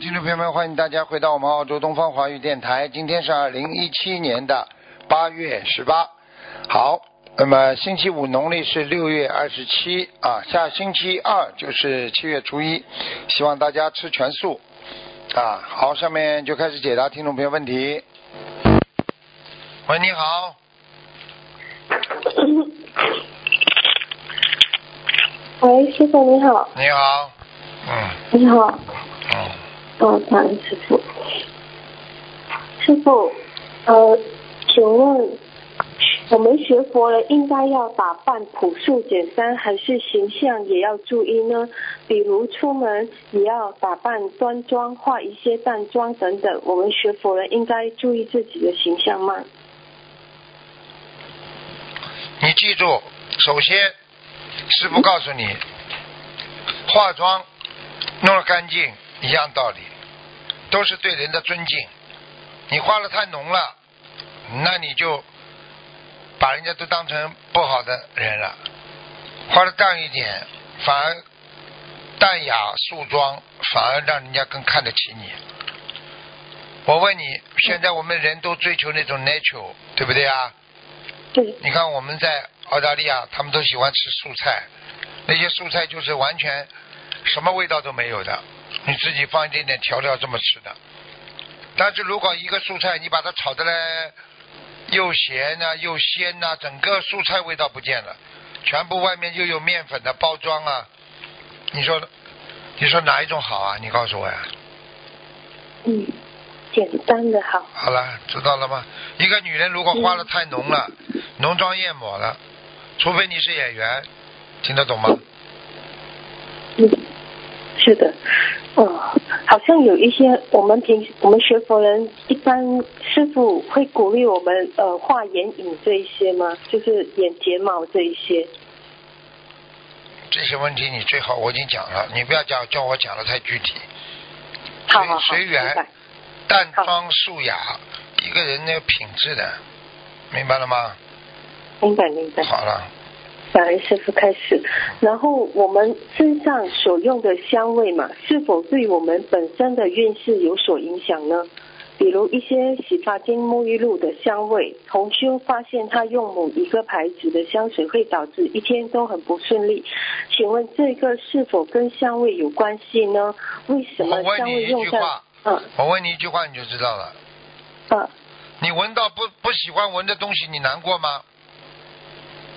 听众朋友们，欢迎大家回到我们澳洲东方华语电台。今天是二零一七年的八月十八。好，那么星期五农历是六月二十七啊，下星期二就是七月初一，希望大家吃全素啊。好，下面就开始解答听众朋友问题。喂，你好，喂，师傅你好，你好，嗯你好，嗯，哦，感恩师傅。师傅，呃，请问我们学佛了，应该要打扮朴素简单，还是形象也要注意呢？比如出门也要打扮端庄，化一些淡妆等等。我们学佛人应该注意自己的形象吗？你记住，首先，师傅告诉你，化妆弄得干净一样道理，都是对人的尊敬。你画的太浓了，那你就把人家都当成不好的人了。画的淡一点，反而淡雅素妆，反而让人家更看得起你。我问你，现在我们人都追求那种 natural，对不对啊？对，你看我们在澳大利亚，他们都喜欢吃素菜，那些素菜就是完全什么味道都没有的，你自己放一点点调料这么吃的。但是如果一个蔬菜你把它炒的嘞又咸呐、又鲜呐、整个蔬菜味道不见了，全部外面又有面粉的包装啊，你说你说哪一种好啊？你告诉我呀。嗯，简单的好。好了，知道了吗？一个女人如果化的太浓了，浓妆艳抹了，除非你是演员，听得懂吗？嗯，是的，嗯，好像有一些我们平我们学佛人一般师傅会鼓励我们呃画眼影这一些吗？就是眼睫毛这一些。这些问题你最好我已经讲了，你不要讲叫我讲的太具体，好好好，随明白缘，淡妆素雅，一个人那个品质的，明白了吗？明白明白。好了，感恩师傅开始，然后我们身上所用的香味嘛，是否对我们本身的运势有所影响呢？比如一些洗发精、沐浴露的香味，同修发现他用某一个牌子的香水会导致一天都很不顺利，请问这个是否跟香味有关系呢？为什么香味用在嗯我问你一句话你就知道了。嗯你闻到不不喜欢闻的东西，你难过吗？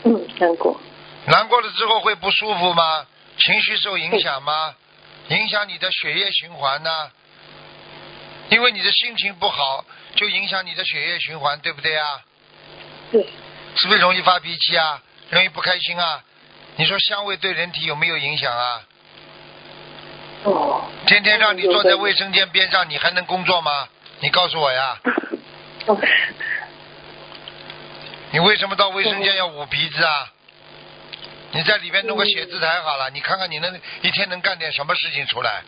嗯难过难过了之后会不舒服吗？情绪受影响吗？影响你的血液循环呢？因为你的心情不好，就影响你的血液循环，对不对啊？对是不是容易发脾气啊？容易不开心啊？你说香味对人体有没有影响啊？哦天天让你坐在卫生间边上，你还能工作吗？你告诉我呀，哦 你为什么到卫生间要捂鼻子啊？你在里面弄个写字台好了，你看看你能一天能干点什么事情出来？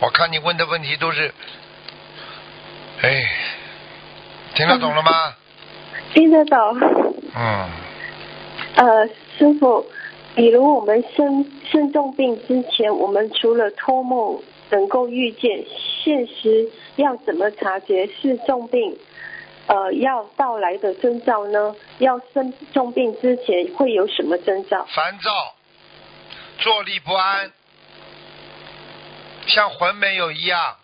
我看你问的问题都是，哎，听得懂了吗？听得懂。嗯，呃，师傅，比如我们生生重病之前，我们除了托梦能够预见，现实要怎么察觉是重病？呃，要到来的征兆呢？要生重病之前会有什么征兆？烦躁，坐立不安，像魂没有一样，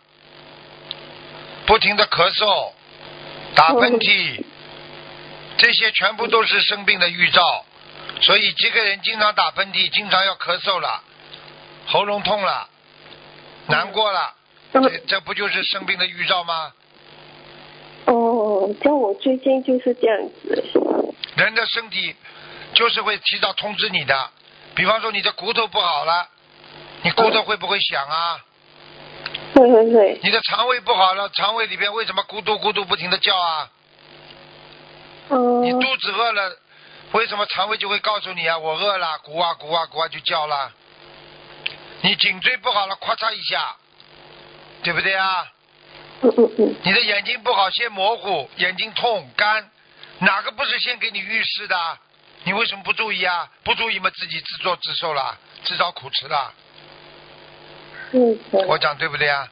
不停的咳嗽、打喷嚏，这些全部都是生病的预兆。所以这个人经常打喷嚏，经常要咳嗽了，喉咙痛了，难过了，这这不就是生病的预兆吗？哦，像我最近就是这样子。人的身体就是会提早通知你的。比方说你的骨头不好了，你骨头会不会响啊？会会会，你的肠胃不好了，肠胃里边为什么咕嘟咕嘟不停的叫啊？你嗯，肚子饿了，为什么肠胃就会告诉你啊？我饿了，咕啊咕啊咕啊就叫了。你颈椎不好了，咔嚓一下，对不对啊？嗯嗯嗯，你的眼睛不好，先模糊，眼睛痛干，哪个不是先给你预示的？你为什么不注意啊？不注意嘛，自己自作自受了，自找苦吃了。嗯，我讲对不对啊？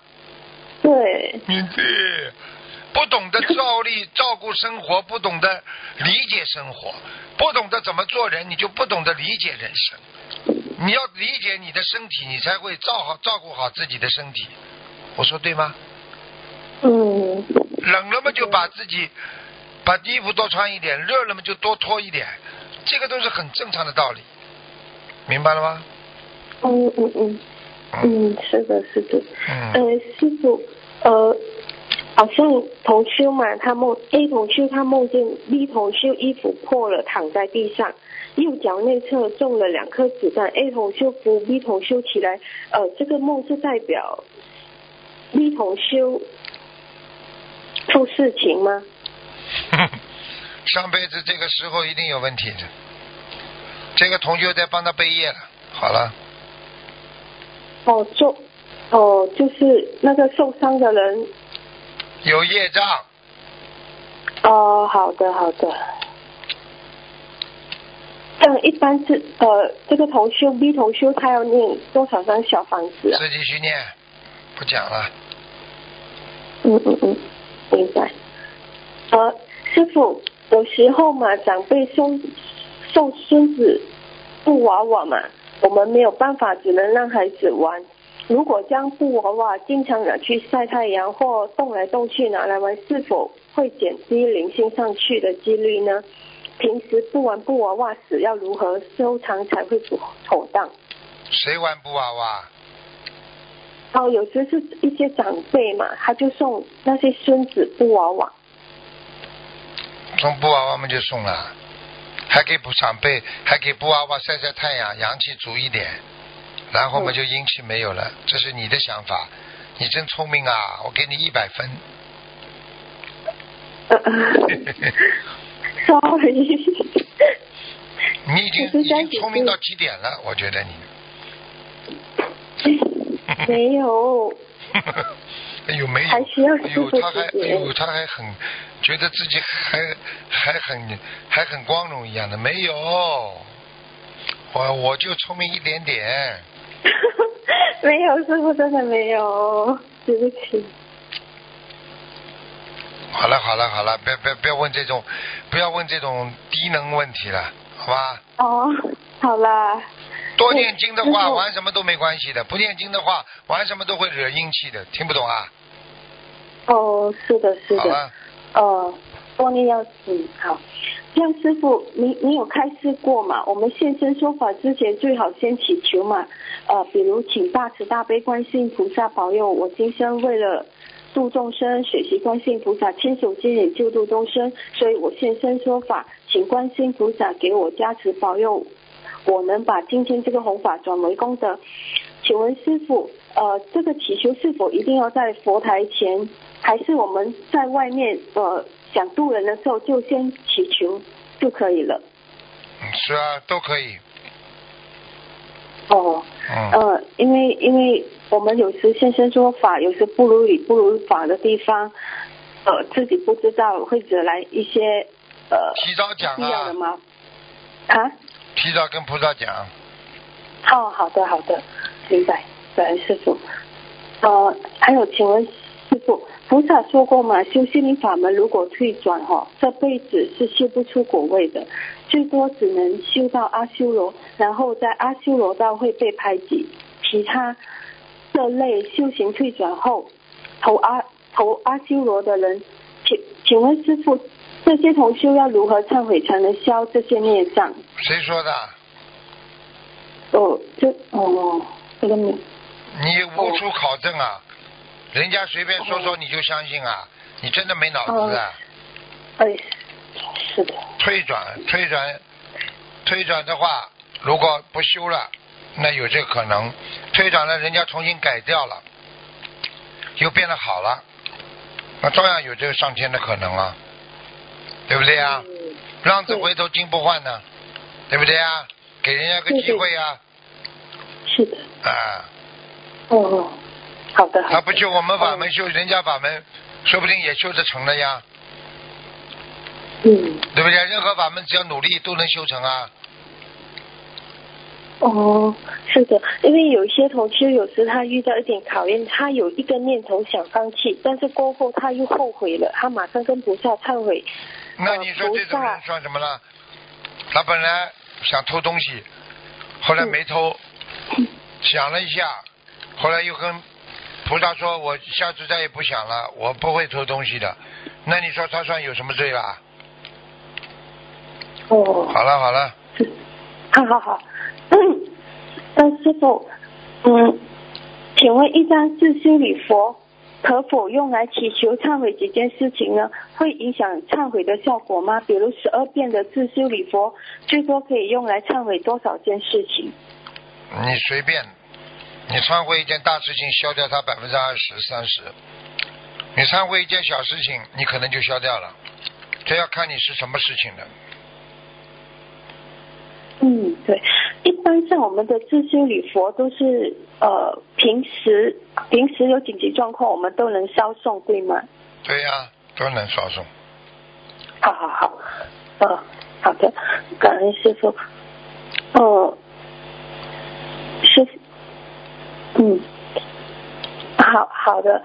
对，你对，不懂得照例照顾生活，不懂得理解生活，不懂得怎么做人，你就不懂得理解人生。你要理解你的身体，你才会照好照顾好自己的身体。我说对吗？嗯，冷了嘛就把自己把衣服多穿一点，热了嘛就多脱一点，这个都是很正常的道理，明白了吗？嗯嗯嗯。嗯，是的，是的。呃嗯，，师傅，呃，好像同修嘛，他梦 A 同修他梦见 B 同修衣服破了，躺在地上，右脚内侧中了两颗子弹，A 同修扶 B 同修起来，呃，这个梦是代表 B 同修出事情吗？上辈子这个时候一定有问题的，这个同学在帮他背业了。好了，哦，做，哦，就是那个受伤的人，有业障，哦，好的好的。这样一般是呃，这个同修 B 同修他要念多少张小房子啊？自己去念，不讲了。嗯嗯嗯，明白。呃，师傅，有时候嘛，长辈送送孙子布娃娃嘛，我们没有办法，只能让孩子玩。如果将布娃娃经常拿去晒太阳或动来动去拿来玩，是否会减低灵性上去的几率呢？平时不玩布娃娃时，要如何收藏才会妥当？谁玩布娃娃？哦，有时是一些长辈嘛，他就送那些孙子布娃娃。送布娃娃嘛就送了，还给补长辈，还给布娃娃晒晒太阳，阳气足一点，然后嘛嗯就阴气没有了。这是你的想法，你真聪明啊！我给你一百分。呃，sorry，你已经 已经聪明到极点了，我觉得你。没有，哎呦，没有，还需要哎呦，他还，哎呦，他还很觉得自己还还很还很光荣一样的，没有，我我就聪明一点点，没有，师傅真的没有，对不起。好了好了好了，别别不要问这种，不要问这种低能问题了，好吧？哦，好啦，多念经的话，玩什么都没关系的；不念经的话，玩什么都会惹阴气的。听不懂啊？哦，是的，是的，哦，多念要嗯好。这样师傅，你你有开示过嘛？我们现身说法之前，最好先祈求嘛。呃，比如请大慈大悲观世音菩萨保佑我今生为了度众生，学习观世音菩萨亲手接引救度众生，所以我现身说法，请观世音菩萨给我加持保佑，我能把今天这个弘法转为功德。请问师傅，呃，这个祈求是否一定要在佛台前，还是我们在外面呃想渡人的时候就先祈求就可以了？嗯是啊，都可以。哦，嗯，呃，因为因为我们有时现身说法，有时不如理不如法的地方，呃，自己不知道会惹来一些呃提早讲啊必要的，吗啊。提早跟菩萨讲。哦，好的好的，明白，感恩师傅。呃，还有，请问师傅，菩萨说过嘛，修心灵法门如果退转哈、这辈子是修不出果位的，最多只能修到阿修罗，然后在阿修罗道会被排挤。其他这类修行退转后投阿投阿修罗的人，请请问师傅，这些同修要如何忏悔才能消这些孽障？谁说的？哦，这哦，这个你你无处考证啊，人家随便说说你就相信啊？你真的没脑子啊？哎，是的，退转，退转，退转的话，如果不修了，那有这个可能。退转了，人家重新改掉了，又变得好了，那照样有这个上天的可能啊，对不对啊？嗯浪子回头金不换呢，对不对啊？给人家个机会啊，是的，啊，哦哦，好的。他不修我们法门，嗯修人家法门，说不定也修得成了呀，嗯，对不对？任何法门只要努力都能修成啊。哦，是的，因为有一些同学有时他遇到一点考验，他有一个念头想放弃，但是过后他又后悔了，他马上跟菩萨忏悔。那你说这种人算什么呢？他本来想偷东西，后来没偷，想了一下，后来又跟菩萨说：“我下次再也不想了，我不会偷东西的。”那你说他算有什么罪啦？哦，好了好了，好好好。那师傅，嗯，请问一张自修礼佛可否用来祈求忏悔几件事情呢？会影响忏悔的效果吗？比如十二遍的自修礼佛，最多可以用来忏悔多少件事情？你随便，你忏悔一件大事情，消掉它百分之二十三十；你忏悔一件小事情，你可能就消掉了。这要看你是什么事情的。嗯，对，一般像我们的自修礼佛都是呃平时平时有紧急状况我们都能烧送，对吗？对呀、都能烧送。好好好，呃，好的，感恩师傅。呃，师傅，嗯，好好的。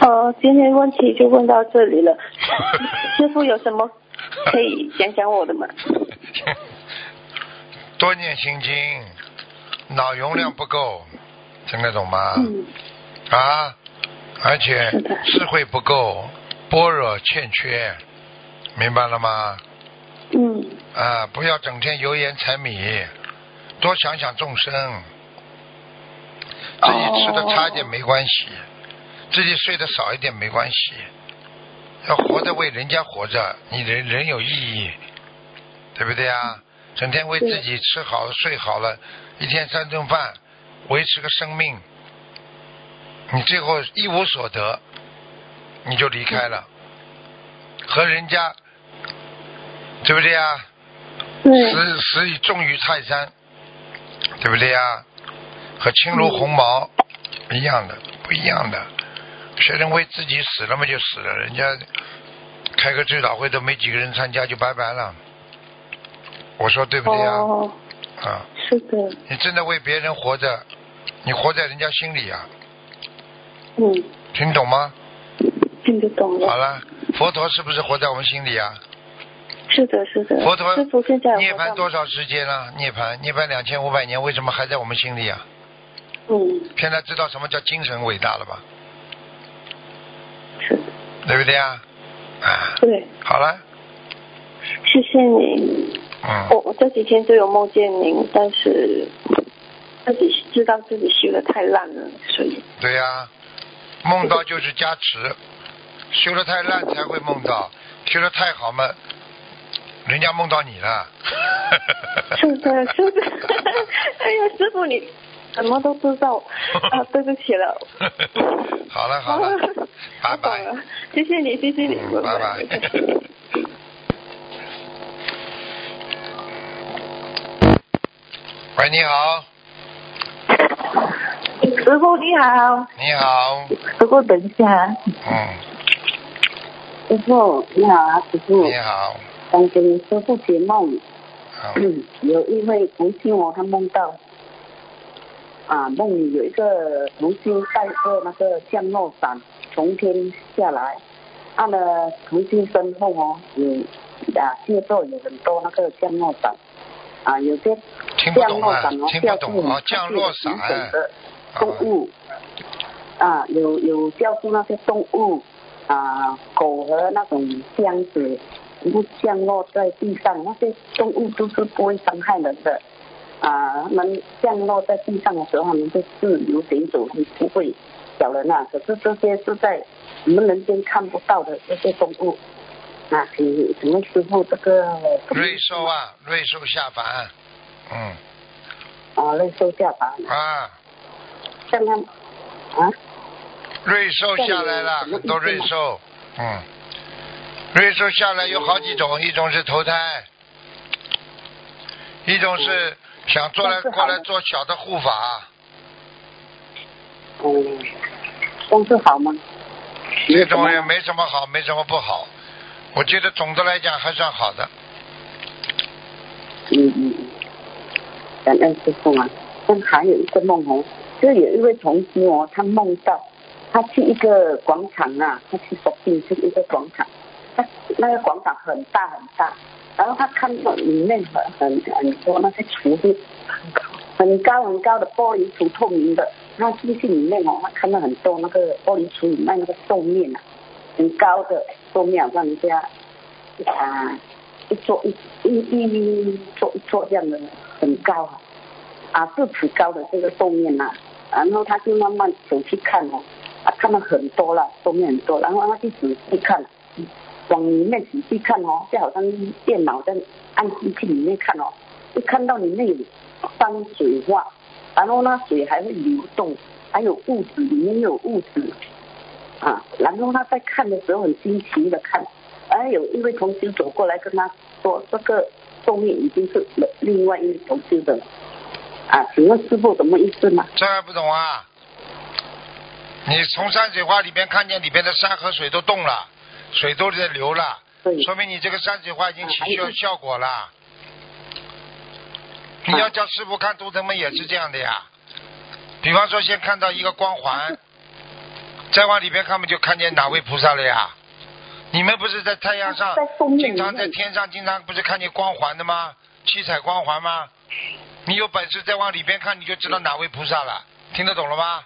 呃，今天问题就问到这里了。师傅有什么 可以讲讲我的吗？多念心经，脑容量不够，听得懂吗？嗯，啊，而且智慧不够，般若欠缺，明白了吗？嗯，啊，不要整天油盐柴米，多想想众生。自己吃的差一点没关系，自己睡得少一点没关系，要活着为人家活着，你人人有意义，对不对啊？整天为自己吃好睡好了，一天三顿饭，维持个生命，你最后一无所得，你就离开了，和人家，对不对啊？死死以重于泰山，对不对呀？和轻如鸿毛一样的，不一样的。谁人为自己死了嘛就死了，人家开个追悼会都没几个人参加就拜拜了。我说对不对呀？哦，啊，是的，你真的为别人活着，你活在人家心里啊，嗯，听懂吗？听得懂了。好了，佛陀是不是活在我们心里啊？是的，是的。佛陀涅槃多少时间了？涅槃，涅槃两千五百年，为什么还在我们心里啊？嗯，现在知道什么叫精神伟大了吧？对不对啊？啊，对，好了，谢谢你。嗯，我我这几天都有梦见您，但是自己知道自己修的太烂了，所以对呀、梦到就是加持，修的太烂才会梦到，修的太好嘛，人家梦到你了。是的，是的。哎呀，师傅你什么都知道。啊，对不起了。好了好了，拜我拜谢谢你，谢谢你，嗯拜拜。喂，你好，师傅你好，你好，师傅等一下，嗯，师傅你好啊，师傅。你，好，想给师傅解梦，嗯，有一位同修哦，他梦到啊，梦里有一个同修带着那个降落伞从天下来，按了同修身后哦有啊，接着有很多那个降落伞啊，有些降落伞哦，听不吊住懂啊，降落伞的动物啊，有有吊住那些动物啊，狗和那种箱子，全部降落在地上，那些动物都是不会伤害人的啊。他们降落在地上的时候，他们就自由行走，不会咬人啊。可是这些是在我们人间看不到的这些动物啊，请请问师傅这个瑞兽啊，瑞兽下凡，嗯。啊，瑞兽下凡。啊，像那啊，瑞兽下来了，很多瑞兽，嗯，瑞兽下来有好几种，一种是投胎，一种是想做来过来做小的护法，嗯，光是好吗？这种也没什么好，没什么不好，我觉得总的来讲还算好的。嗯嗯嗯，感恩师傅啊。但还有一个梦哦，就有一位同事哦，他梦到他去一个广场啊，他去索定去一个广场，他那个广场很大很大，然后他看到里面很很很多那些橱子，很高很高的玻璃橱，透明的。他进去里面哦，他看到很多那个玻璃橱里面那个寿面啊，很高的寿面，让人家啊一坐一一一坐一坐这样的很高啊。啊，四尺高的这个豆面呐，然后他就慢慢走去看哦，啊，看到很多了，豆面很多，然后他就仔细看，往里面仔细看哦，就好像电脑在按机器里面看哦，就看到里面有山水画，然后呢水还会流动，还有物质，里面有物质，啊，然后他在看的时候很新奇的看，哎有一位同学走过来跟他说，这个后面已经是另外一位同学的。啊，请问师傅什么意思呢？这还不懂啊？你从山水画里面看见里面的山和水都动了，水都在流了，说明你这个山水画已经起效效果了。你要叫师傅看图腾们也是这样的呀。比方说，先看到一个光环，再往里边看，不就看见哪位菩萨了呀？你们不是在太阳上，经常在天上，经常不是看见光环的吗？七彩光环吗？你有本事再往里边看，你就知道哪位菩萨了。听得懂了吗？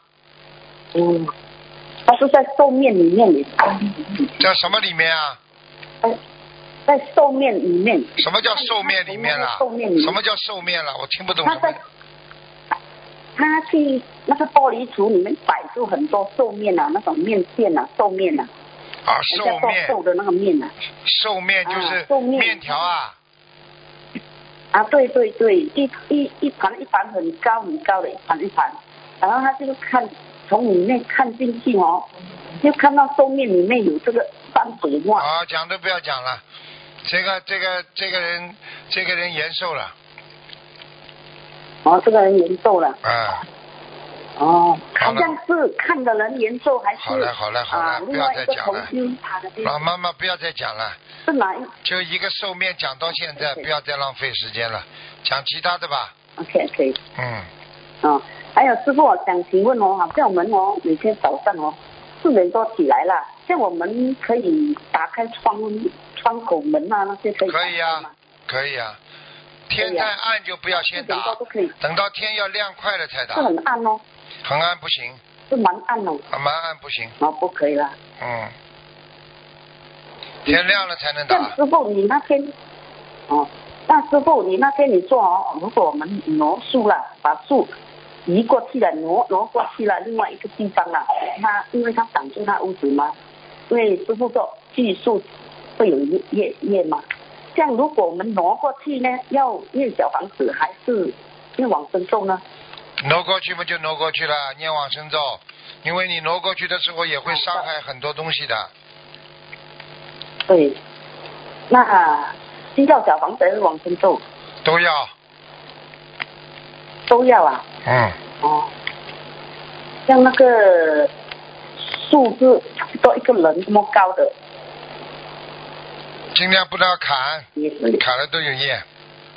嗯，他是在寿面里面的。在什么里面啊？在寿面里面。什么叫寿面里面了？什么叫寿面了？我听不懂。他在，他去那个玻璃橱里面摆出很多寿面啊，那种面线啊，寿面啊。啊，寿面。寿的那个面啊。寿面就是面条啊。啊，对对对，一一一盘一盘很高很高的一盘一盘，然后他就看从里面看进去哦，就看到寿面里面有这个山水画。啊，讲都不要讲了，这个这个这个人这个人延寿了。哦，这个人延寿了。啊。哦，好像是看的人延寿还是？好了好了好了，不要再讲了。老妈妈不要再讲了。是哪一？就一个寿面讲到现在，不要再浪费时间了，讲其他的吧。OK 可以。嗯。哦，还有师傅我想请问哦，好像我们哦每天早上哦四点多起来了，像我们可以打开窗窗口门啊那些可以。可以啊，可以啊。天太暗就不要先打，等到天要亮快了才打。是很暗哦。很暗不行。是蛮暗哦。啊，蛮暗不行。哦，不可以了。嗯。天亮了才能打。师傅，你那天，哦，那师傅你那天你做哦，如果我们挪树了，把树移过去了，挪挪过去了另外一个地方了，他因为他挡住他屋子嘛，因为师傅说技术会有叶叶嘛，像如果我们挪过去呢，要念小房子还是念往生咒呢？挪过去不就挪过去了，念往生咒，因为你挪过去的时候也会伤害很多东西的。对，那需要小房子还是往生咒？都要。都要啊。嗯。哦。像那个树枝，多一个人这么高的。尽量不要砍。砍了都有叶。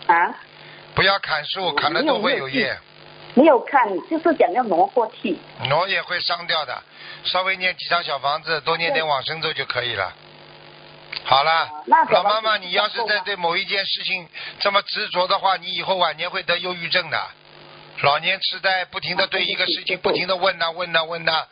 啊。不要砍树，砍了都会有叶。没有看，就是想要挪过去。挪也会伤掉的，稍微念几张小房子，多念点往生咒就可以了。好了，老妈妈，你要是在对某一件事情这么执着的话，你以后晚年会得忧郁症的，老年痴呆，不停的对一个事情不停的问呐问呐问呐。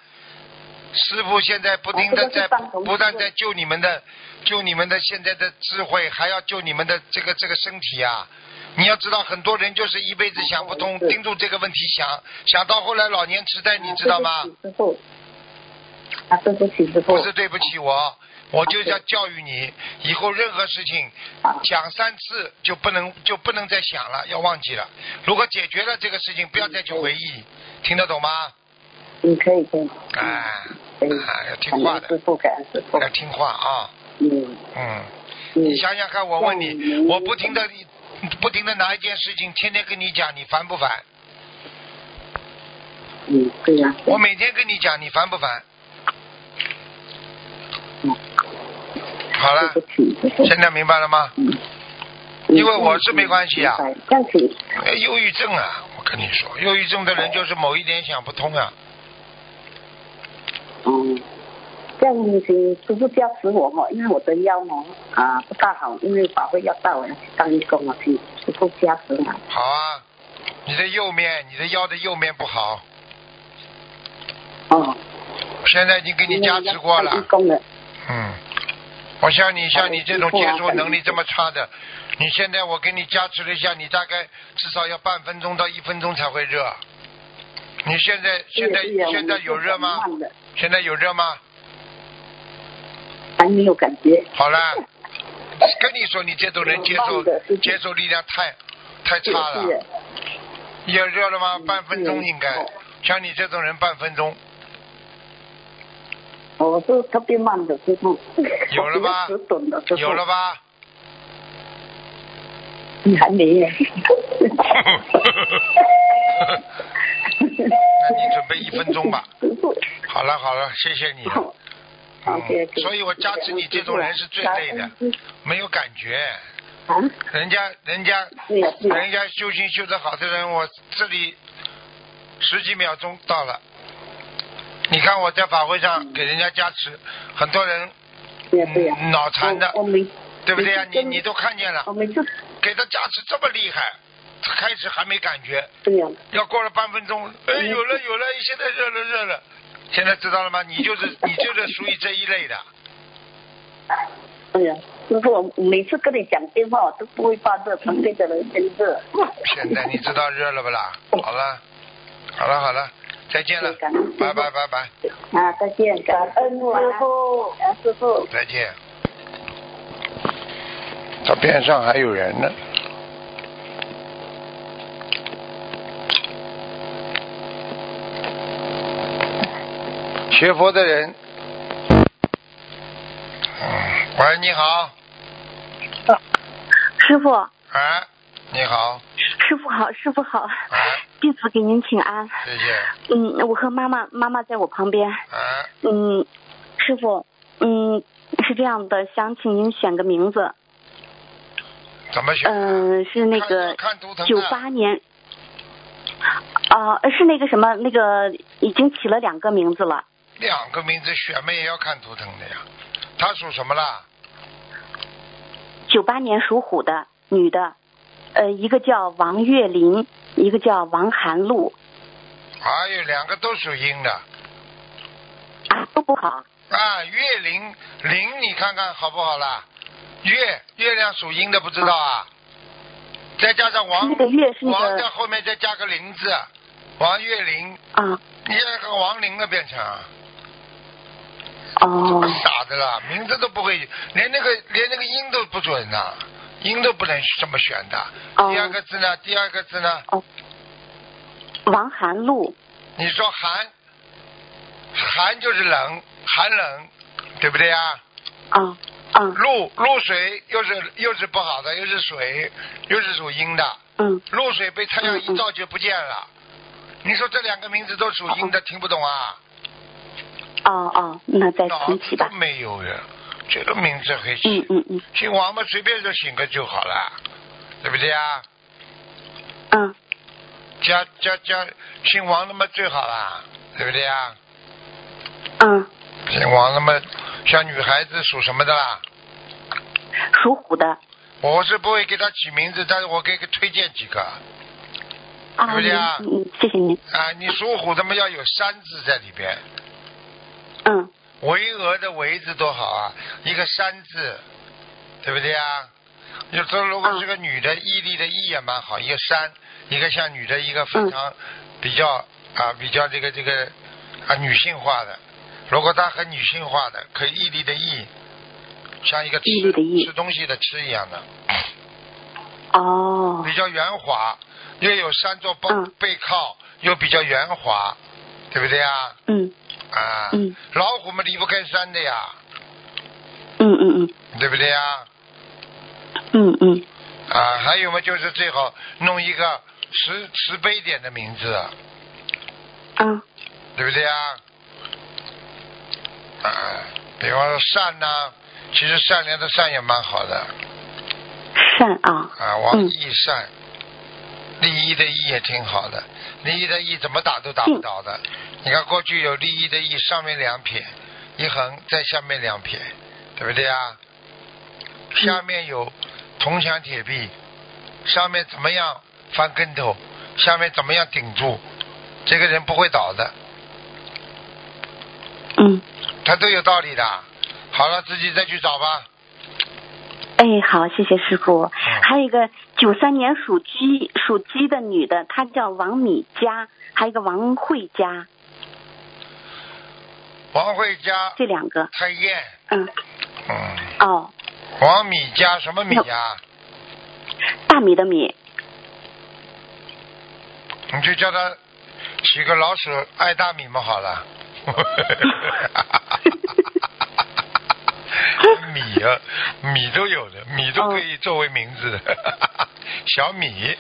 师傅现在不停的在不断在救你们的，救你们的现在的智慧，还要救你们的这个这个身体啊！你要知道，很多人就是一辈子想不通，盯住这个问题想，想到后来老年痴呆，你知道吗？师傅，啊，对不起师傅，不是对不起我。我就要教育你，以后任何事情讲三次就不能就不能再想了，要忘记了。如果解决了这个事情，不要再去回忆，听得懂吗？嗯，可以可以，哎，可以。啊，要听话的，恩师傅，感恩师傅。要听话啊，嗯嗯。嗯你想想看，我问你，我不停的不停的拿一件事情，天天跟你讲，你烦不烦？嗯，对呀。我每天跟你讲，你烦不烦？好了现在明白了吗？嗯。因为我是没关系啊忧郁症啊，我跟你说，忧郁症的人就是某一点想不通啊。嗯，这样请师傅加持我哈，因为我的腰哦啊不大好，因为法会要到，我要去当义工啊，请师傅加持我。好啊，你的右面，你的腰的右面不好，哦，现在已经给你加持过了，嗯，我像你像你这种接受能力这么差的，你现在我给你加持了一下，你大概至少要半分钟到一分钟才会热。你现在现在现在有热吗？？现在有热吗？还没有感觉。好了，跟你说，你这种人接受接受力量太太差了。是有热了吗？嗯半分钟应该哦。像你这种人，半分钟我是特别慢的师傅。有了吧。有了？吧？你还没呢。那你准备一分钟吧。好了好了，谢谢你。好嗯所以我加持你这种人是最累的，没有感觉。啊，人家人家。人家修行修得好的人，我这里十几秒钟到了。你看我在法会上给人家加持，很多人脑残的对不对呀？每次跟你你都看见了我，每次给他加持这么厉害，开始还没感觉，对呀。要过了半分钟，哎，嗯有了有了，现在热了热了，现在知道了吗？你就是 你就是属于这一类的，哎呀，师傅，我每次跟你讲电话，我都不会发热，旁边的人先热。现在你知道热了不啦？好了，好了好了，再见了。拜拜拜拜，啊，再见，感恩师傅，师傅。再见。他边上还有人呢。学佛的人，嗯，喂，你好，师傅，哎，你好，师傅好，师傅好，哎，弟子给您请安。谢谢，嗯，我和妈妈，妈妈在我旁边。啊，嗯，师傅，嗯，是这样的，想请您选个名字。怎么选？嗯、是那个九八年。啊、是那个什么，那个已经起了两个名字了。两个名字选嘛也要看图腾的呀。他属什么啦？九八年属虎的女的，呃，一个叫王月林，一个叫王寒露，哎呦两个都属阴的啊，都不好。啊。月灵灵，你看看好不好啦？月月亮属阴的不知道啊？再加上王王个在后面再加个林字，王月灵，啊，你现在和王林了变成啊。哦，傻的啦，名字都不会，连那个连那个音都不准呐、音都不能这么选的。哦第二个字呢？第二个字呢？王寒露，你说寒，寒就是冷，寒冷，对不对呀？啊啊，露露水又是又是不好的，又是水，又是属阴的。嗯，露水被太阳一照就不见了。你说这两个名字都属阴的，听不懂啊？哦哦，那再脑子都重启吧。没有呀，这个名字很起。嗯嗯嗯姓王嘛，随便就姓个就好了，对不对啊？嗯，加加加，姓王的嘛最好啦，对不对啊？嗯，姓王的嘛，像女孩子属什么的啦？属虎的我是不会给他起名字，但是我可以给推荐几个啊，对不对啊嗯嗯，谢谢您。啊。你属虎的嘛要有山字在里边，嗯巍峨的巍字多好啊，一个山字，对不对啊？有时候如果是个女的，毅力的毅也蛮好，一个山，一个像女的，一个非常比较啊比较这个这个啊女性化的。如果她很女性化的，可以毅力的毅，像一个吃吃东西的吃一样的，哦比较圆滑，又有山做背嗯背靠，又比较圆滑，对不对啊？嗯啊，嗯。老虎嘛离不开山的呀，嗯嗯嗯。对不对呀？嗯嗯。啊，还有嘛，就是最好弄一个慈慈悲点的名字，啊。对不对呀？啊，比方说善呐、其实善良的善也蛮好的。善啊。啊，王嗯。益善，利益的义也挺好的，利益的益怎么打都打不倒的。你看过去有利益的益，上面两撇，一横，在下面两撇，对不对啊？下面有铜墙铁壁，上面怎么样翻跟头，下面怎么样顶住，这个人不会倒的，嗯他都有道理的。好了，自己再去找吧。哎好谢谢师傅。还有一个九三年属鸡属鸡的女的，她叫王米佳，还有一个王慧佳，王慧佳、这两个。蔡燕，嗯。嗯，哦。王米佳什么米呀？大米的米。你就叫他起个老鼠爱大米嘛，好了。米啊，米都有的，米都可以作为名字的，小米。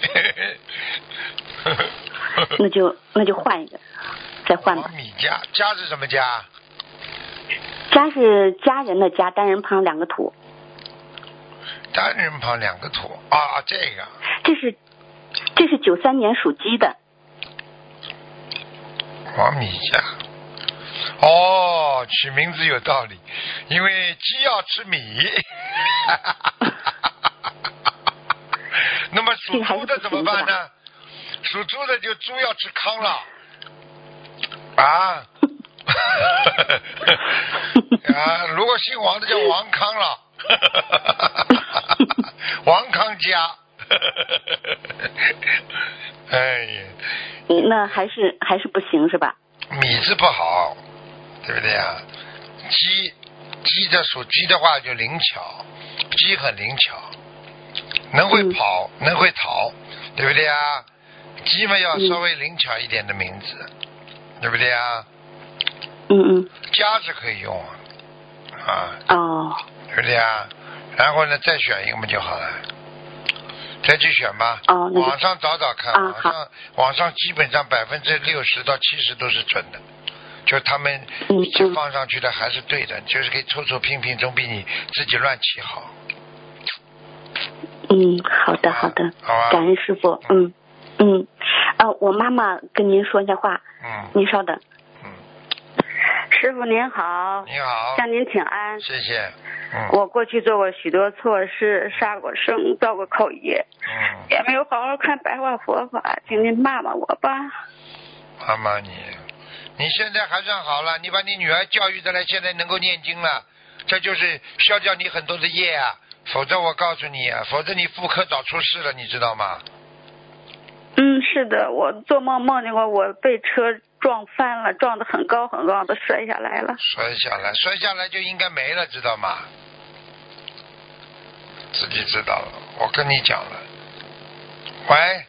那就那就换一个，再换吧王。米家，家是什么家？家是家人的家，单人旁两个土。单人旁两个土啊，这个这是这是九三年属鸡的，王米家。哦，取名字有道理，因为鸡要吃米。那么属猪的怎么办呢？属猪的就猪要吃糠了。啊。啊，如果姓王的叫王康了。王康家。哎呀。嗯那还是还是不行是吧？米字不好，对不对啊？鸡，鸡的属鸡的话就灵巧，鸡很灵巧，能会跑，能会逃，对不对啊？鸡嘛要稍微灵巧一点的名字，对不对啊？嗯嗯家是可以用啊，啊，哦对不对啊？然后呢，再选一个嘛就好了。再去选吧，哦网上找找看，啊网上网上基本上百分之六十到七十都是准的，就他们放上去的还是对的，就是可以凑凑拼拼，总比你自己乱起好。嗯好的好的，好啊。感恩师傅嗯。嗯呃我妈妈跟您说一下话，嗯。您稍等。嗯，师傅您好，你好，向您请安。谢谢。嗯。我过去做过许多错事，杀过生，造过口业，嗯，也没有好好看白话佛法，请您骂骂我吧。妈妈你，你现在还算好了，你把你女儿教育的来，现在能够念经了，这就是消掉你很多的业啊。否则我告诉你啊，否则你妇科早出事了，你知道吗？嗯，是的，我做梦梦见过我被车撞翻了，撞得很高很高的摔下来了。摔下来，摔下来就应该没了，知道吗？自己知道了，我跟你讲了。喂，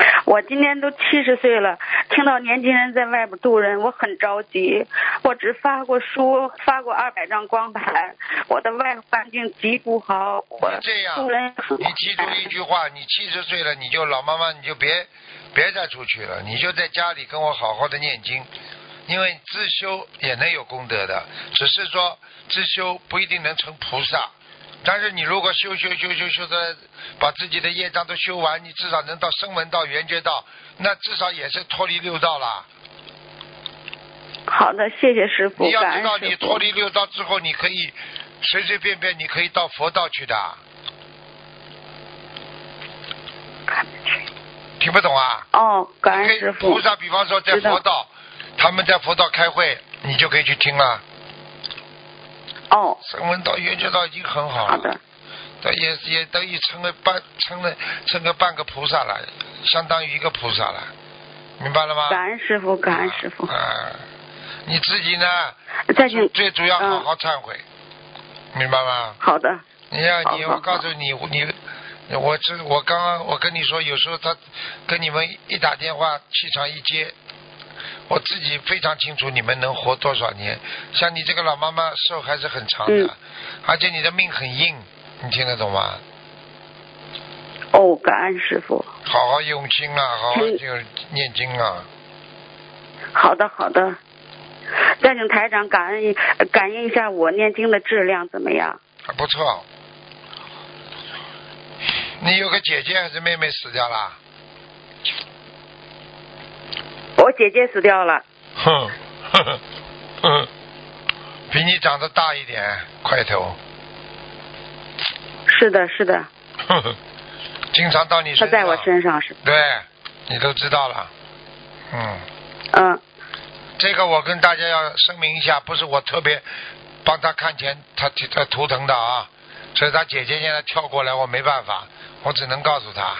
我今年都七十岁了，听到年轻人在外边渡人，我很着急。我只发过书，发过二百张光盘，我的外环境极不好，我这样人你记住一句话，你七十岁了，你就老妈妈，你就别别再出去了，你就在家里跟我好好的念经，因为自修也能有功德的，只是说自修不一定能成菩萨。但是你如果修修修修修的，把自己的业障都修完，你至少能到声闻道、缘觉道，那至少也是脱离六道了。好的，谢谢师傅，你要知道。你脱离六道之后，你可以随随便便，你可以到佛道去的。听不懂啊？哦，感恩师傅菩。萨，比方说在佛道，他们在佛道开会，你就可以去听了。哦，声闻道、缘觉道已经很好了，好的，这也也等于成了半成了成个半个菩萨了，相当于一个菩萨了，明白了吗？感恩师傅，感恩师傅。啊，你自己呢？再请最主要好嗯好忏悔，明白吗？好的，你要你，我告诉你，你我这我刚刚我跟你说，有时候他跟你们一打电话，气场一接，我自己非常清楚你们能活多少年。像你这个老妈妈寿还是很长的，嗯而且你的命很硬，你听得懂吗？哦，感恩师傅。好好用心啊，好好嗯就念经啊。好的，好的。再请台长感恩感应一下我念经的质量怎么样？还不错。你有个姐姐还是妹妹死掉了？我姐姐死掉了。哼，哼哼，哼，比你长得大一点，块头，是的，是的，哼哼，经常到你身上。他在我身上是。对，你都知道了。嗯，嗯，这个我跟大家要声明一下，不是我特别帮他看钱他他图腾的啊，所以他姐姐现在跳过来，我没办法，我只能告诉他，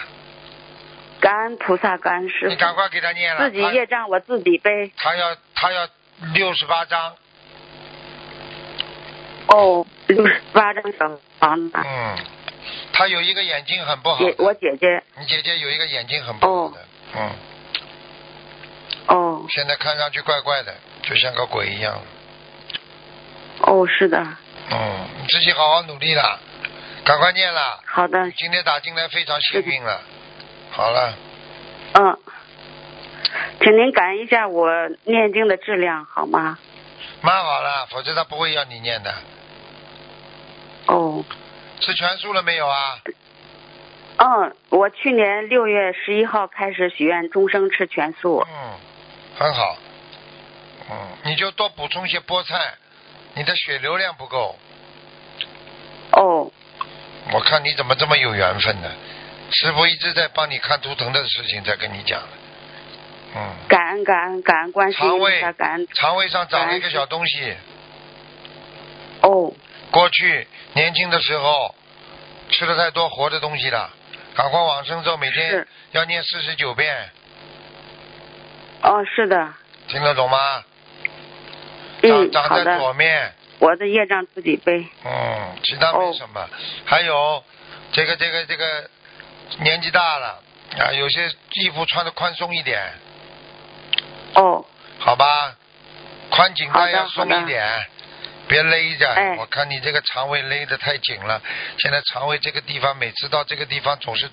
感恩菩萨，感恩师你赶。快给他念了。自己业障我自己背。他他要他要六十八章，哦，六十八张小房子。嗯，他有一个眼睛很不好姐，我姐姐。你姐姐有一个眼睛很不好的，嗯，哦现在看上去怪怪的，就像个鬼一样，哦，是的，嗯，你自己好好努力了，赶快念了。好的，今天打进来非常幸运了。好了，嗯，请您感应一下我念经的质量好吗？蛮好了，否则他不会要你念的。哦，吃全素了没有啊？嗯，我去年六月十一号开始许愿终生吃全素。嗯，很好。嗯，你就多补充一些菠菜，你的血流量不够。哦，我看你怎么这么有缘分呢？师傅一直在帮你看图腾的事情，在跟你讲。嗯，感恩感恩感恩观世音肠胃，感恩肠胃上长了一个小东西。哦过去年轻的时候吃了太多活的东西了，赶快往生咒，每天要念四十九遍，哦是的，听得懂吗？长嗯长在左面，我的业障自己背。嗯，其他没什么。还有这个这个这个年纪大了啊，有些衣服穿的宽松一点，哦好吧？宽紧带要松一点，别勒着。哎我看你这个肠胃勒得太紧了，现在肠胃这个地方每次到这个地方总是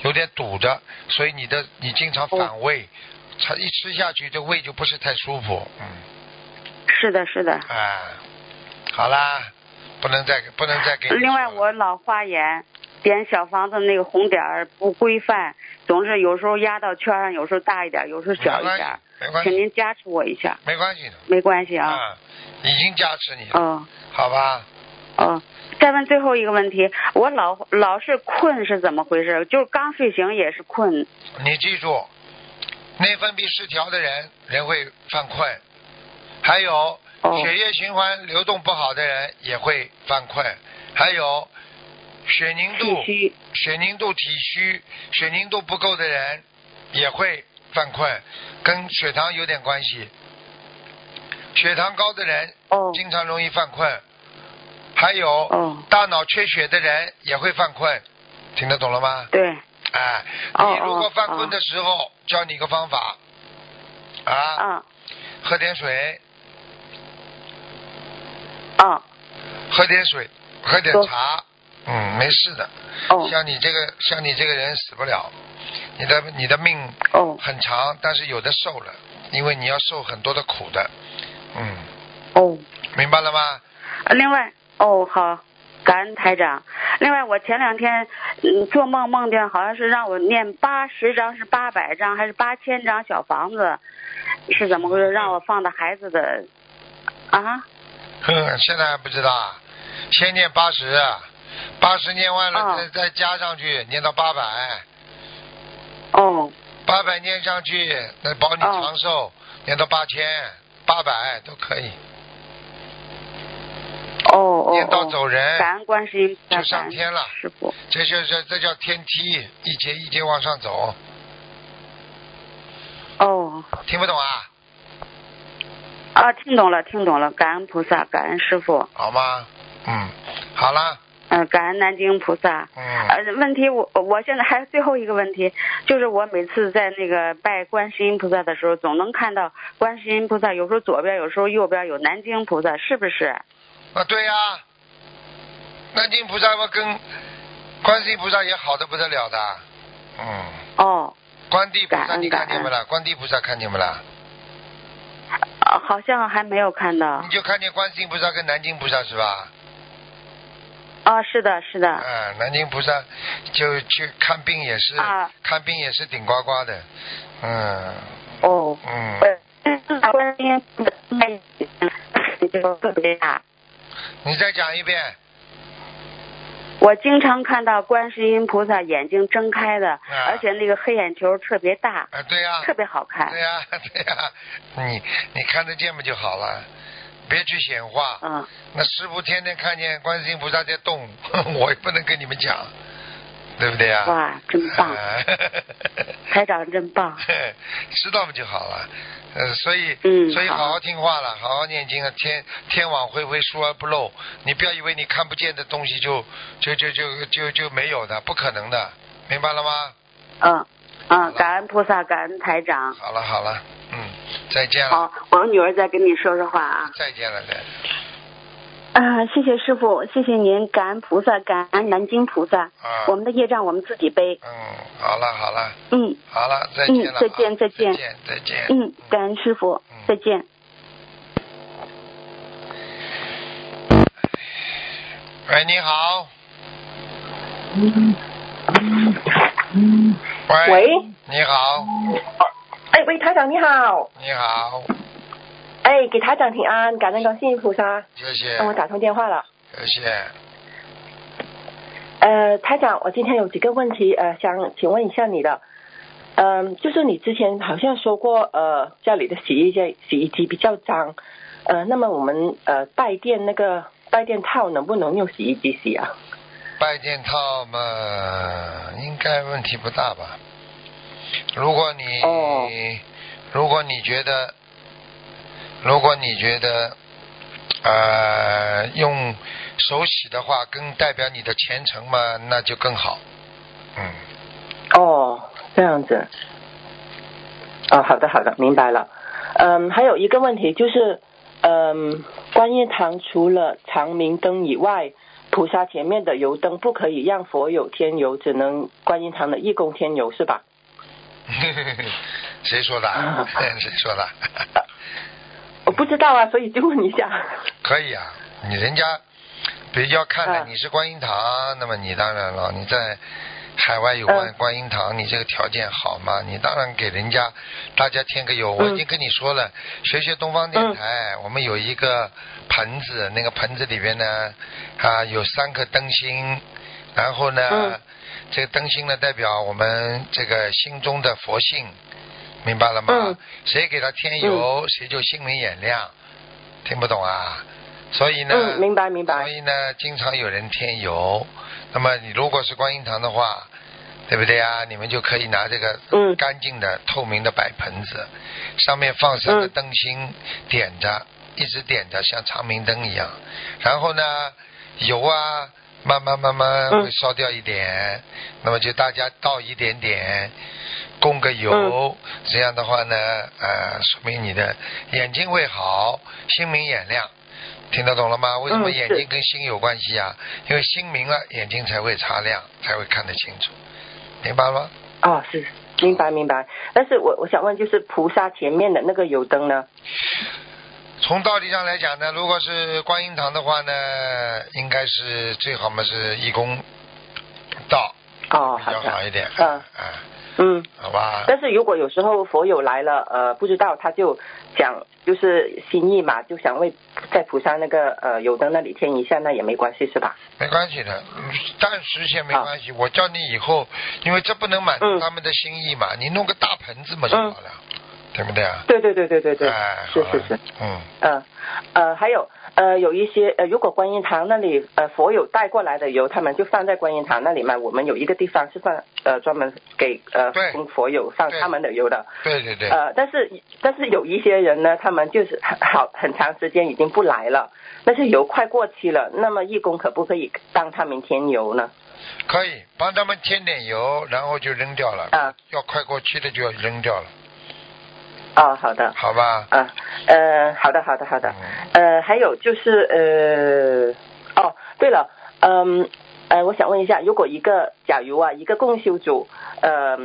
有点堵着，所以你的你经常反胃，它一吃下去这胃就不是太舒服。嗯，是的是的。哎，好啦，不能再不能再给你另外，我老花眼，点小房子那个红点儿不规范，总是有时候压到圈上，有时候大一点，有时候小一点。没关系，请您加持我一下，没关系的。没关系啊。啊，已经加持你了，嗯好吧？嗯，再问最后一个问题，我老老是困是怎么回事？就是刚睡醒也是困。你记住，内分泌失调的人人会犯困，还有哦血液循环流动不好的人也会犯困，还有血凝度。血凝度体虚、血凝度不够的人也会犯困，跟血糖有点关系。血糖高的人哦经常容易犯困，还有哦，大脑缺血的人也会犯困，听得懂了吗？对。哎，哦你如果哦犯困的时候，教你一个方法，啊，啊喝点水，啊喝点水，喝点茶，嗯，没事的。哦像你这个，像你这个人死不了，你的你的命哦很长，但是有的受了，因为你要受很多的苦的，嗯，哦。明白了吗？呃另外，哦好，感恩台长。另外，我前两天嗯做梦梦见好像是让我念八十张是八百张还是八千张小房子，是怎么回事？让我放到孩子的啊？哼，现在还不知道啊，先念八十，八十念完了、哦再再加上去，念到八百，哦八百念上去，那保你哦长寿，念到八千、八百都可以，哦哦念到哦，走人，感恩观世音菩萨，就上天了师傅。这就是这叫天梯，一节一节往上走，哦听不懂啊？啊，听懂了，听懂了，感恩菩萨，感恩师傅。好吗？嗯，好了，嗯、感恩南京菩萨。嗯，呃，问题我我现在还有最后一个问题，就是我每次在那个拜观世音菩萨的时候，总能看到观世音菩萨，有时候左边，有时候右边有南京菩萨，是不是？啊，对呀、南京菩萨嘛跟观世音菩萨也好的不得了的，嗯，哦，观地菩萨你看见感没啦？观地菩萨看见没啦？呃好像还没有看到你。就看见观世音菩萨跟南京菩萨是吧？啊，是的，是的。啊，南京菩萨就去看病也是，啊看病也是顶呱呱的，嗯哦，嗯，呃，观世音菩萨就特别大。你再讲一遍，我经常看到观世音菩萨眼睛睁开的，啊而且那个黑眼球特别大，啊，对呀、特别好看对。呀、对呀、你你看得见不就好了？别去显化。嗯，那师傅天天看见观世音菩萨在动，我也不能跟你们讲，对不对啊、哇，真棒，啊 台长真棒。知道不就好了？呃，所以，嗯所以好好听话了，好好念经啊，天天网恢恢，疏而不漏。你不要以为你看不见的东西就就就就就就没有的，不可能的，明白了吗？嗯嗯，感恩菩萨，感恩台长。好了好了，嗯，再见了，好，我女儿再跟你说说话啊。再见了，再见。啊，谢谢师傅，谢谢您，感恩菩萨，感恩南京菩萨。啊我们的业障我们自己背。嗯，好了好了嗯好了，再见了啊，嗯再见再见再见再见。嗯，感恩师傅嗯，再见。喂，你好。喂。喂，你好，哎喂，台长你好，你好，哎，给台长请安，感恩观世音菩萨，谢谢帮我打通电话了。谢谢。呃，台长，我今天有几个问题，呃，想请问一下你的，嗯、就是你之前好像说过，呃，家里的洗衣机洗衣机比较脏，呃，那么我们呃带电那个带电套能不能用洗衣机洗啊？带电套嘛，应该问题不大吧？如果你、哦如果你觉得，如果你觉得，呃，用手洗的话，更代表你的虔诚嘛，那就更好。嗯，哦，这样子。哦，好的好的，明白了。嗯，还有一个问题就是，嗯，观音堂除了长明灯以外，菩萨前面的油灯不可以让佛有添油，只能观音堂的义工添油是吧？谁说的？谁说的？我不知道啊，所以就问一下。可以啊，你人家比较看的嗯你是观音堂，那么你当然了，你在海外有观嗯观音堂，你这个条件好嘛，你当然给人家大家添个油。我已经跟你说了，学学东方电台，我们有一个盆子，那个盆子里边呢啊有三颗灯芯，然后呢、嗯这个灯芯呢代表我们这个心中的佛性。明白了吗？嗯谁给他添油，谁就心明眼亮。听不懂啊？所以呢，嗯，明白明白所。以呢，经常有人添油。那么你如果是观音堂的话，对不对啊？你们就可以拿这个嗯干净的、透明的摆盆子，上面放三个嗯灯芯，点着，一直点着，像长明灯一样。然后呢，油啊，慢慢慢慢嗯会烧掉一点，那么就大家倒一点点。供个油，嗯这样的话呢，呃，说明你的眼睛会好，心明眼亮。听得懂了吗？为什么嗯眼睛跟心有关系啊？因为心明了，眼睛才会擦亮，才会看得清楚，明白吗？哦，是明白明白。但是我我想问，就是菩萨前面的那个油灯呢？从道理上来讲呢，如果是观音堂的话呢，应该是最好嘛是义工道哦，比较好一点，嗯。啊，嗯，好吧。但是如果有时候佛友来了，呃，不知道他就讲就是心意嘛，就想为在菩萨那个呃油灯那里添一下，那也没关系是吧？没关系的，嗯暂时先没关系。我叫你以后，因为这不能满足嗯。他们的心意嘛，你弄个大盆子嘛就好了，对不对啊？对对对对对对，哎，是是是，嗯，嗯呃，还有呃有一些呃，如果观音堂那里呃佛友带过来的油，他们就放在观音堂那里嘛。我们有一个地方是放呃专门给呃对供佛友放他们的油的。对对对，呃，但是但是有一些人呢，他们就是很好很长时间已经不来了，那些油快过期了，那么义工可不可以帮他们添油呢？可以帮他们添点油，然后就扔掉了。啊要快过期的就要扔掉了，哦，好的，好吧？啊，呃，好的，好的，好的。嗯呃，还有就是呃，哦，对了，嗯，呃，我想问一下，如果一个假如啊，一个共修组，呃，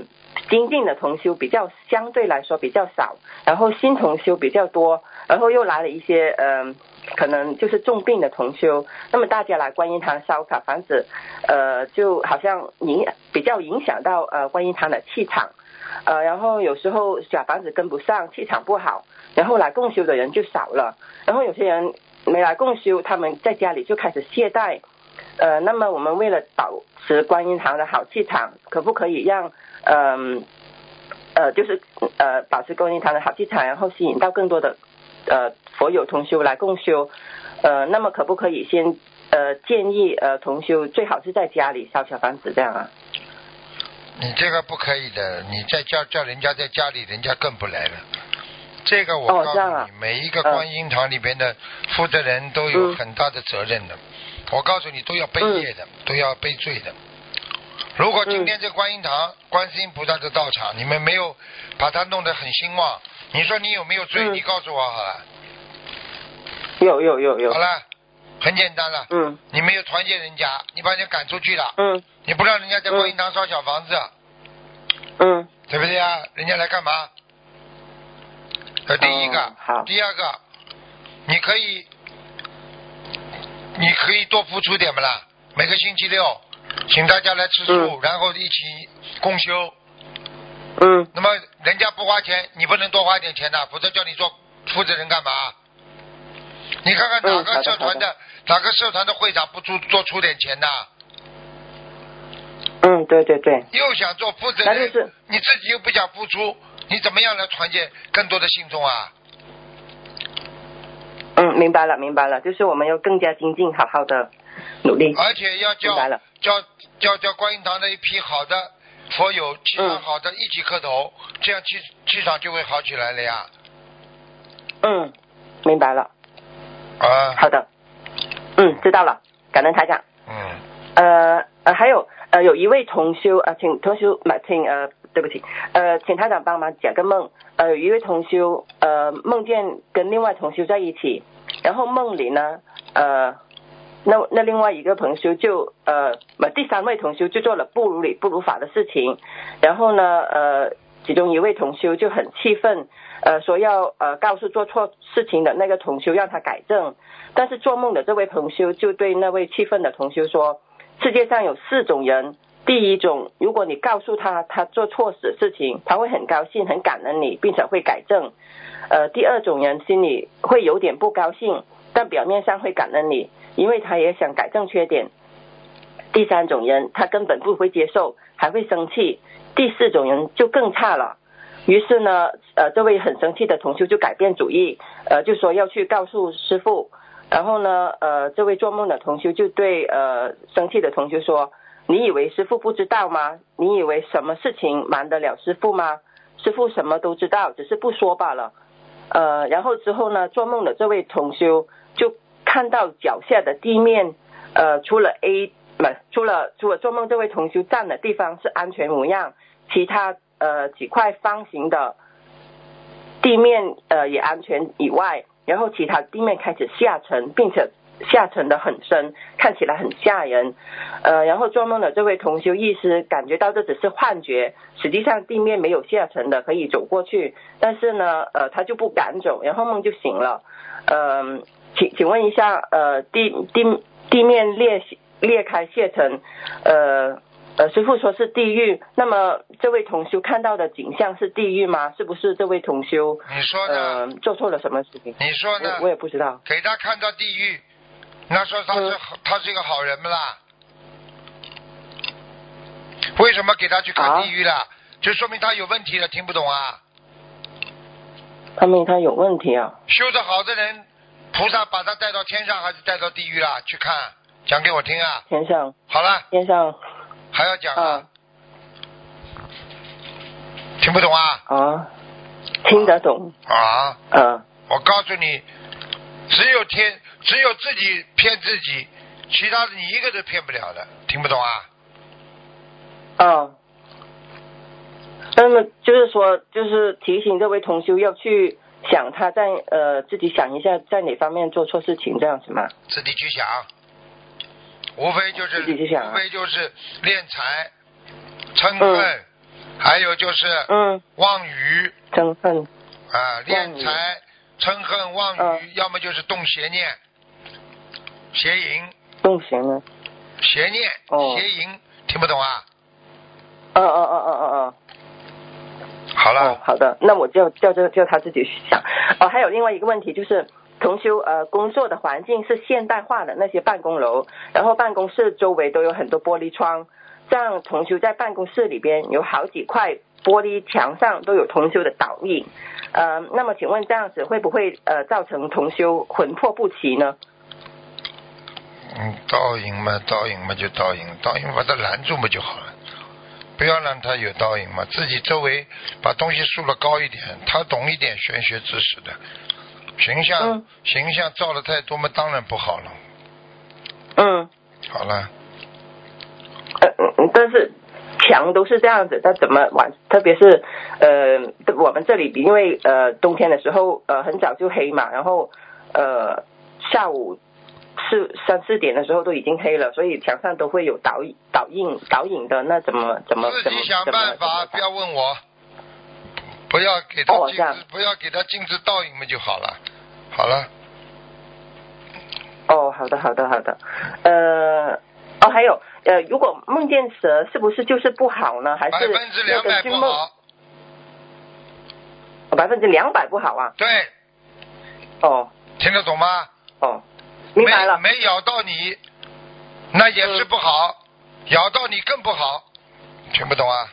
精进的同修比较相对来说比较少，然后新同修比较多，然后又来了一些呃，可能就是重病的同修，那么大家来观音堂烧卡房子，呃，就好像影比较影响到呃观音堂的气场。呃，然后有时候小房子跟不上，气场不好，然后来共修的人就少了。然后有些人没来共修，他们在家里就开始懈怠。呃，那么我们为了保持观音堂的好气场，可不可以让嗯呃就是呃保持观音堂的好气场，然后吸引到更多的呃佛友同修来共修？呃，那么可不可以先呃建议呃同修最好是在家里烧小房子这样啊？你这个不可以的，你再叫叫人家在家里，人家更不来了。这个我告诉你，哦啊每一个观音堂里边的负责人都有嗯很大的责任的。我告诉你，都要背业的，都要背罪的。如果今天这观音堂、观世音菩萨的道场，你们没有把它弄得很兴旺，你说你有没有罪？嗯你告诉我好了。有有有有好，了，很简单了，嗯你没有团结人家，你把人家赶出去了，嗯你不让人家在观音堂烧小房子，嗯对不对啊？人家来干嘛？这第一个，哦好第二个，你可以，你可以多付出点不啦？每个星期六，请大家来吃素，嗯然后一起共修。嗯那么人家不花钱，你不能多花点钱的，否则叫你做负责人干嘛？你看看哪个社团的、哪个社团的会长不出多出点钱的？嗯，对对对，又想做负责人，就是你自己又不想付出，你怎么样来团结更多的信众啊？嗯，明白了明白了，就是我们要更加精进，好好的努力。而且要叫叫叫叫观音堂的一批好的佛有，气场嗯好的一起磕头，这样气气场就会好起来了呀。嗯，明白了，啊，好的，嗯，知道了，感恩台长。嗯，呃呃，还有呃，有一位同修呃，请同修呃，请呃，对不起，呃，请台长帮忙解个梦。呃，有一位同修呃梦见跟另外同修在一起，然后梦里呢呃，那那另外一个同修就呃，不第三位同修就做了不如理不如法的事情，然后呢呃，其中一位同修就很气愤，呃，说要呃告诉做错事情的那个同修让他改正，但是做梦的这位同修就对那位气愤的同修说，世界上有四种人。第一种，如果你告诉他他做错事事情，他会很高兴、很感恩你，并且会改正。呃，第二种人心里会有点不高兴，但表面上会感恩你，因为他也想改正缺点。第三种人，他根本不会接受，还会生气。第四种人就更差了。于是呢，呃，这位很生气的同修就改变主意，呃，就说要去告诉师傅。然后呢，呃，这位做梦的同修就对呃生气的同修说：“你以为师傅不知道吗？你以为什么事情瞒得了师傅吗？师傅什么都知道，只是不说罢了。”呃，然后之后呢，做梦的这位同修就看到脚下的地面，呃，除了 A 不，除了除了做梦这位同修站的地方是安全模样，其他呃几块方形的地面呃也安全以外，然后其他地面开始下沉，并且下沉的很深，看起来很吓人。呃，然后做梦的这位同修意识感觉到这只是幻觉，实际上地面没有下沉的，可以走过去。但是呢，呃，他就不敢走，然后梦就醒了。呃，请请问一下，呃，地地地面裂裂开泄成，呃。呃，师傅说是地狱，那么这位同修看到的景象是地狱吗？是不是这位同修你说呢？呃做错了什么事情？你说呢我？我也不知道。给他看到地狱，那说他是、嗯他是一个好人不啦？为什么给他去看啊地狱了？就说明他有问题了，听不懂啊？说明他有问题啊。修得好的人，菩萨把他带到天上还是带到地狱了？去看，讲给我听啊！天上，好了，天上还要讲啊？啊听不懂啊？啊，听得懂，啊！嗯、我告诉你，只有天，只有自己骗自己，其他的你一个都骗不了的。听不懂啊？啊。那么就是说，就是提醒这位同修要去想他在呃自己想一下在哪方面做错事情，这样子吗？自己去想，无非就是自己去想啊。无非就是敛财、嗔恨，还有就是嗯，妄语。嗔恨，啊，妄语。敛财、嗔恨、妄语，嗯。要么就是动邪念、邪淫、动邪呢。邪念、哦。邪淫，听不懂啊？哦哦哦哦哦哦。好了，哦，好的，那我就叫这叫他自己去想。哦，还有另外一个问题就是，同修呃工作的环境是现代化的那些办公楼，然后办公室周围都有很多玻璃窗，这样同修在办公室里边有好几块玻璃墙上都有同修的倒影。呃，那么请问这样子会不会呃造成同修魂魄不齐呢？嗯，倒影嘛，倒影嘛就倒影，倒影把它拦住嘛就好了，不要让他有倒影嘛，自己周围把东西竖了高一点，他懂一点玄学知识的，形象、嗯形象照的太多嘛，当然不好了。嗯，好了，呃，嗯但是墙都是这样子，他怎么晚？特别是呃，我们这里因为呃冬天的时候呃很早就黑嘛，然后呃下午四三四点的时候都已经黑了，所以墙上都会有导影导印导影的，那怎么怎么怎么自己想办法，不要问我，不要给他镜子，不要给他镜子倒影嘛就好了。好了，哦，好的，好的，好的，呃，哦，还有，呃，如果梦见蛇，是不是就是不好呢？还是百分之两百不好。哦百分之两百不好啊？对，哦听得懂吗？哦，明白了。没没咬到你，那也是不好；咬到你更不好，听不懂啊？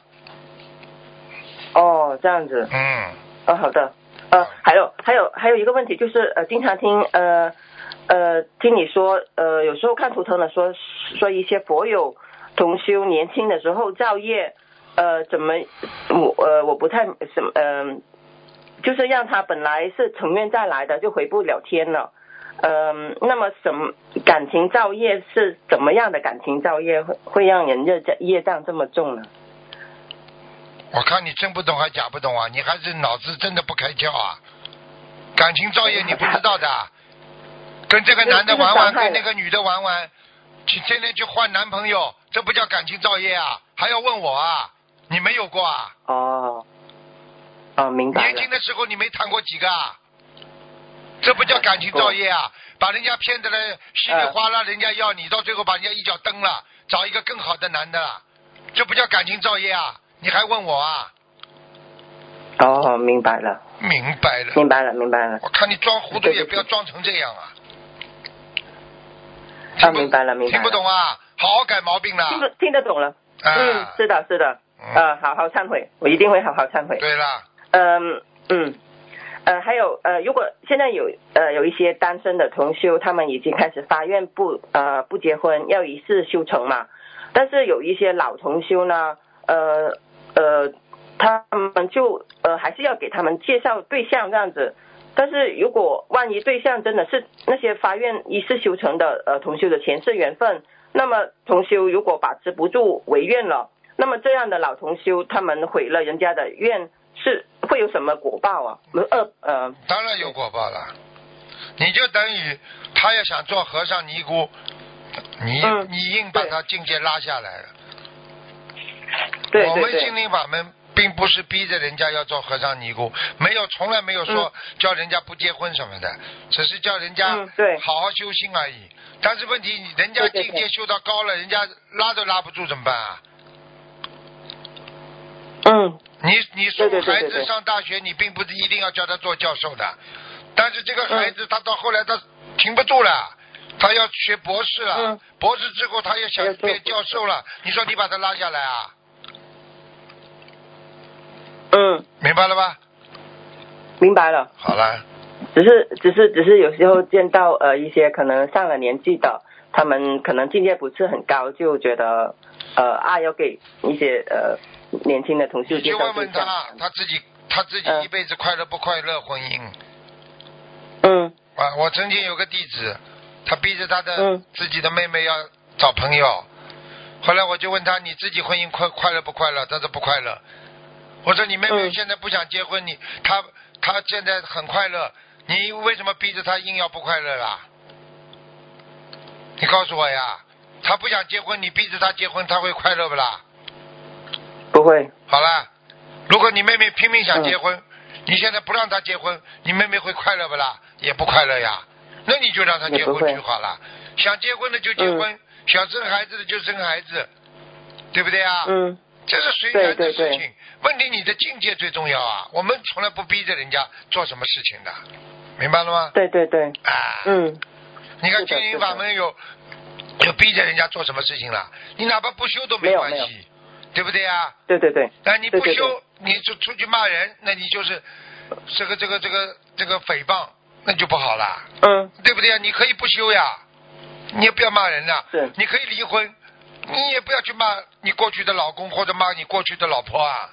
哦，这样子。嗯，哦，好的。呃，还有还有还有一个问题就是呃，经常听呃呃听你说呃，有时候看图腾的说说一些佛友同修年轻的时候造业呃怎么我呃我不太什么嗯、就是让他本来是成愿再来的就回不了天了。嗯、那么什么感情造业是怎么样的感情造业会会让人业障业障这么重呢？我看你真不懂还假不懂啊？你还是脑子真的不开窍啊？感情造业你不知道的，跟这个男的玩玩，跟那个女的玩玩，去天天去换男朋友，这不叫感情造业啊？还要问我啊？你没有过啊？哦，哦，明白。年轻的时候你没谈过几个啊？这不叫感情造业啊！把人家骗得了稀里哗啦，人家要你，到最后把人家一脚蹬了，找一个更好的男的，这不叫感情造业啊！你还问我啊？哦，明白了，明白了，明白了，明白了。我看你装糊涂也不要装成这样啊！啊，明白了，明白了。听不懂啊？好好改毛病了。听得听得懂了。啊嗯，是的，是的。嗯呃，好好忏悔，我一定会好好忏悔。对了，嗯嗯。呃，还有呃，如果现在有呃有一些单身的同修，他们已经开始发愿不呃不结婚，要一世修成嘛。但是有一些老同修呢，呃呃，他们就呃还是要给他们介绍对象这样子。但是如果万一对象真的是那些发愿一世修成的呃同修的前世缘分，那么同修如果把持不住违愿了，那么这样的老同修他们毁了人家的愿，是会有什么果报啊？恶呃当然有果报了。你就等于他要想做和尚尼姑，你、嗯你硬把他境界拉下来了。对对对我们心灵法门并不是逼着人家要做和尚尼姑，没有从来没有说叫人家不结婚什么的，只是叫人家好好修心而已。但是问题，人家境界修到高了，人家拉都拉不住怎么办啊？嗯你你送孩子上大学，你并不是一定要叫他做教授的，但是这个孩子他到后来他停不住了，他要学博士了，嗯。博士之后他也想变教授了，你说你把他拉下来啊？嗯。明白了吧？明白了。好了，只是只是只是有时候见到呃一些可能上了年纪的，他们可能境界不是很高，就觉得呃啊要给一些呃年轻的同学你去。问问他，他自己他自己嗯一辈子快乐不快乐婚姻？嗯啊，我曾经有个弟子，他逼着他的嗯自己的妹妹要找朋友，后来我就问他你自己婚姻快快乐不快乐？他说不快乐。我说你妹妹嗯现在不想结婚，你她她现在很快乐，你为什么逼着她硬要不快乐啦？你告诉我呀，她不想结婚，你逼着她结婚，她会快乐不啦？不会。好了，如果你妹妹拼命想嗯结婚，你现在不让她结婚，你妹妹会快乐不啦？也不快乐呀。那你就让她结婚就好了。想结婚的就结婚，想生孩子的就生孩子，对不对啊？嗯这是随缘的对对对事情。问题你的境界最重要啊！我们从来不逼着人家做什么事情的，明白了吗？对对对。啊，嗯你看是的心灵是的法门有有逼着人家做什么事情了？你哪怕不修都没有没有关系，对不对啊？对对对。那你不修，你就出去骂人，那你就是这个这个这个这个诽谤，那就不好了，嗯对不对啊？你可以不修呀，你也不要骂人呐，对你可以离婚，你也不要去骂你过去的老公或者骂你过去的老婆啊，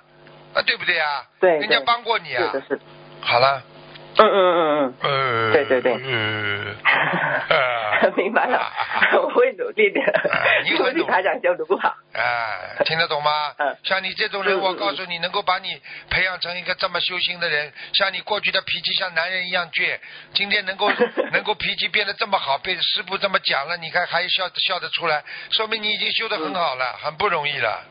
啊，对不对啊？对人家帮过你啊是的。是的。好了，嗯嗯嗯嗯，对对对呃，嗯。明白了，我会努力的啊你。会努努力台长教的不好。哎，听得懂吗？嗯像你这种人，我告诉你，能够把你培养成一个这么修心的人，像你过去的脾气像男人一样倔，今天能够 能够脾气变得这么好，被师傅这么讲了，你看还笑笑得出来，说明你已经修得很好了，很不容易了。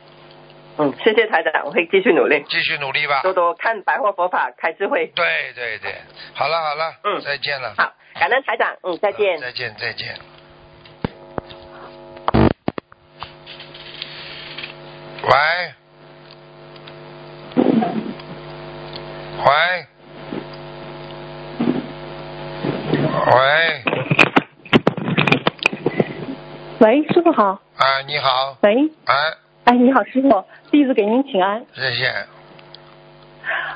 嗯，谢谢台长，我会继续努力，继续努力吧。多多看白话佛法，开智慧。对对对，好了好了，嗯再见了。好，感恩台长，嗯，再见。再见再见。喂，喂，喂，喂，师傅好。啊，你好，喂，哎，哎，你好，师傅，弟子给您请安。谢谢，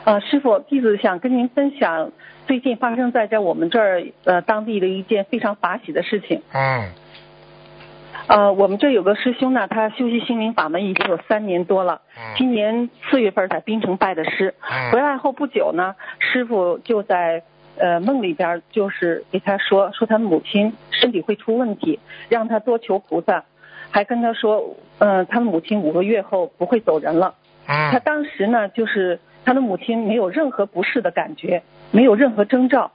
呃，师傅，弟子想跟您分享最近发生在在我们这儿呃当地的一件非常法喜的事情。嗯呃，我们这有个师兄呢，他修习心灵法门已经有三年多了，嗯今年四月份在槟城拜的师，嗯回来后不久呢，师傅就在呃梦里边就是给他说说他母亲身体会出问题，让他多求菩萨，还跟他说，呃，他的母亲五个月后不会走人了。他嗯当时呢，就是他的母亲没有任何不适的感觉，没有任何征兆。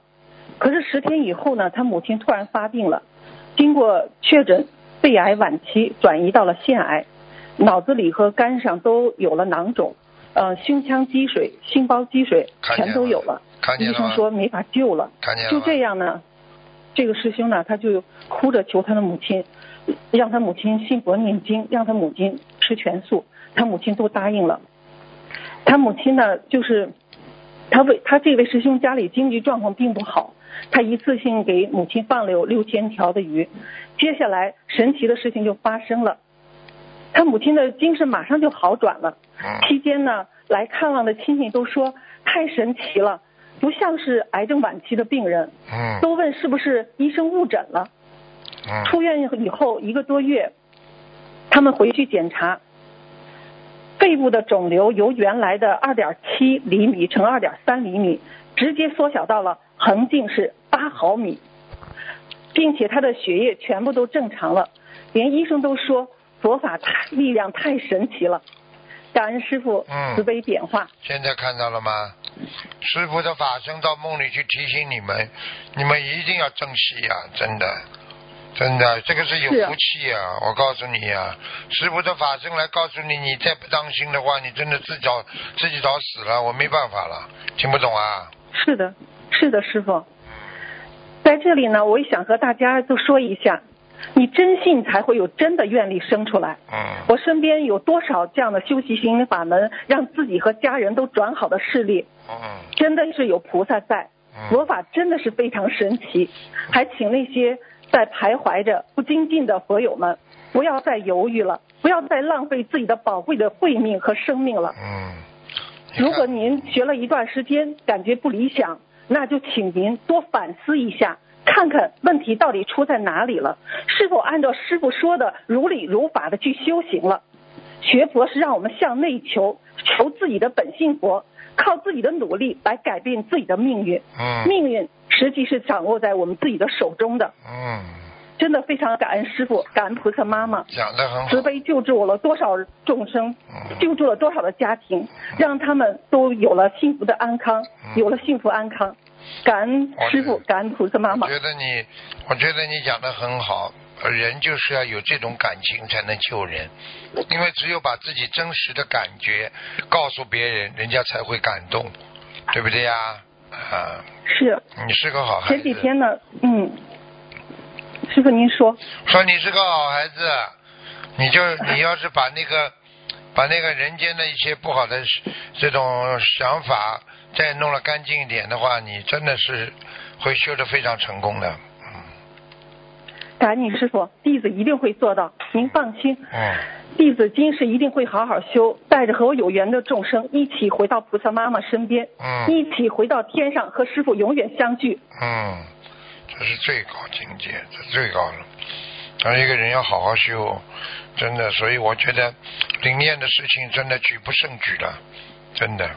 可是十天以后呢，他母亲突然发病了，经过确诊，肺癌晚期转移到了腺癌，脑子里和肝上都有了囊肿，呃，胸腔积水、心包积水全都有了。医生看见了吗？说没法救了。就看见了就？这样呢，这个师兄呢，他就哭着求他的母亲，让他母亲信佛念经，让他母亲吃全素，他母亲都答应了。他母亲呢，就是他为他这位师兄家里经济状况并不好，他一次性给母亲放了有六千条的鱼。接下来神奇的事情就发生了，他母亲的精神马上就好转了。嗯期间呢，来看望的亲戚都说太神奇了，不像是癌症晚期的病人，嗯都问是不是医生误诊了。嗯出院以后一个多月，他们回去检查，肺部的肿瘤由原来的二点七厘米乘二点三厘米，直接缩小到了横径是八毫米，并且他的血液全部都正常了，连医生都说佛法太力量太神奇了，感恩师傅嗯慈悲点化。现在看到了吗？师傅的法身到梦里去提醒你们，你们一定要珍惜呀、真的，真的，这个是有福气呀、我告诉你呀、师傅的法身来告诉你，你再不当心的话，你真的自找自己找死了，我没办法了，听不懂啊？是的，是的，师傅。在这里呢，我也想和大家都说一下，你真信才会有真的愿力生出来。嗯我身边有多少这样的修习心灵法门，让自己和家人都转好的事例，嗯真的是有菩萨在。嗯佛法真的是非常神奇，还请那些在徘徊着不精进的佛友们，不要再犹豫了，不要再浪费自己的宝贵的慧命和生命了。嗯，如果您学了一段时间感觉不理想，那就请您多反思一下，看看问题到底出在哪里了，是否按照师傅说的如理如法的去修行了。学佛是让我们向内求，求自己的本性佛，靠自己的努力来改变自己的命运。嗯命运实际是掌握在我们自己的手中的。嗯，真的非常感恩师傅，感恩菩萨妈妈，讲得很好慈。悲救助了多少众生，嗯救助了多少的家庭，让他们都有了幸福的安康，嗯有了幸福安康。感恩师傅，感恩菩萨妈妈我。觉得你，我觉得你讲的很好。人就是要有这种感情才能救人，因为只有把自己真实的感觉告诉别人，人家才会感动，对不对呀？啊，是你是个好孩子前子。几天呢，嗯，师傅您说，说你是个好孩子，你就你要是把那个把那个人间的一些不好的这种想法再弄了干净一点的话，你真的是会修得非常成功的。感恩你师傅，弟子一定会做到，您放心。嗯，弟子今世一定会好好修，带着和我有缘的众生一起回到菩萨妈妈身边，嗯一起回到天上和师傅永远相聚。嗯，这是最高境界，这最高了。而一个人要好好修，真的，所以我觉得灵验的事情真的举不胜举了，真的。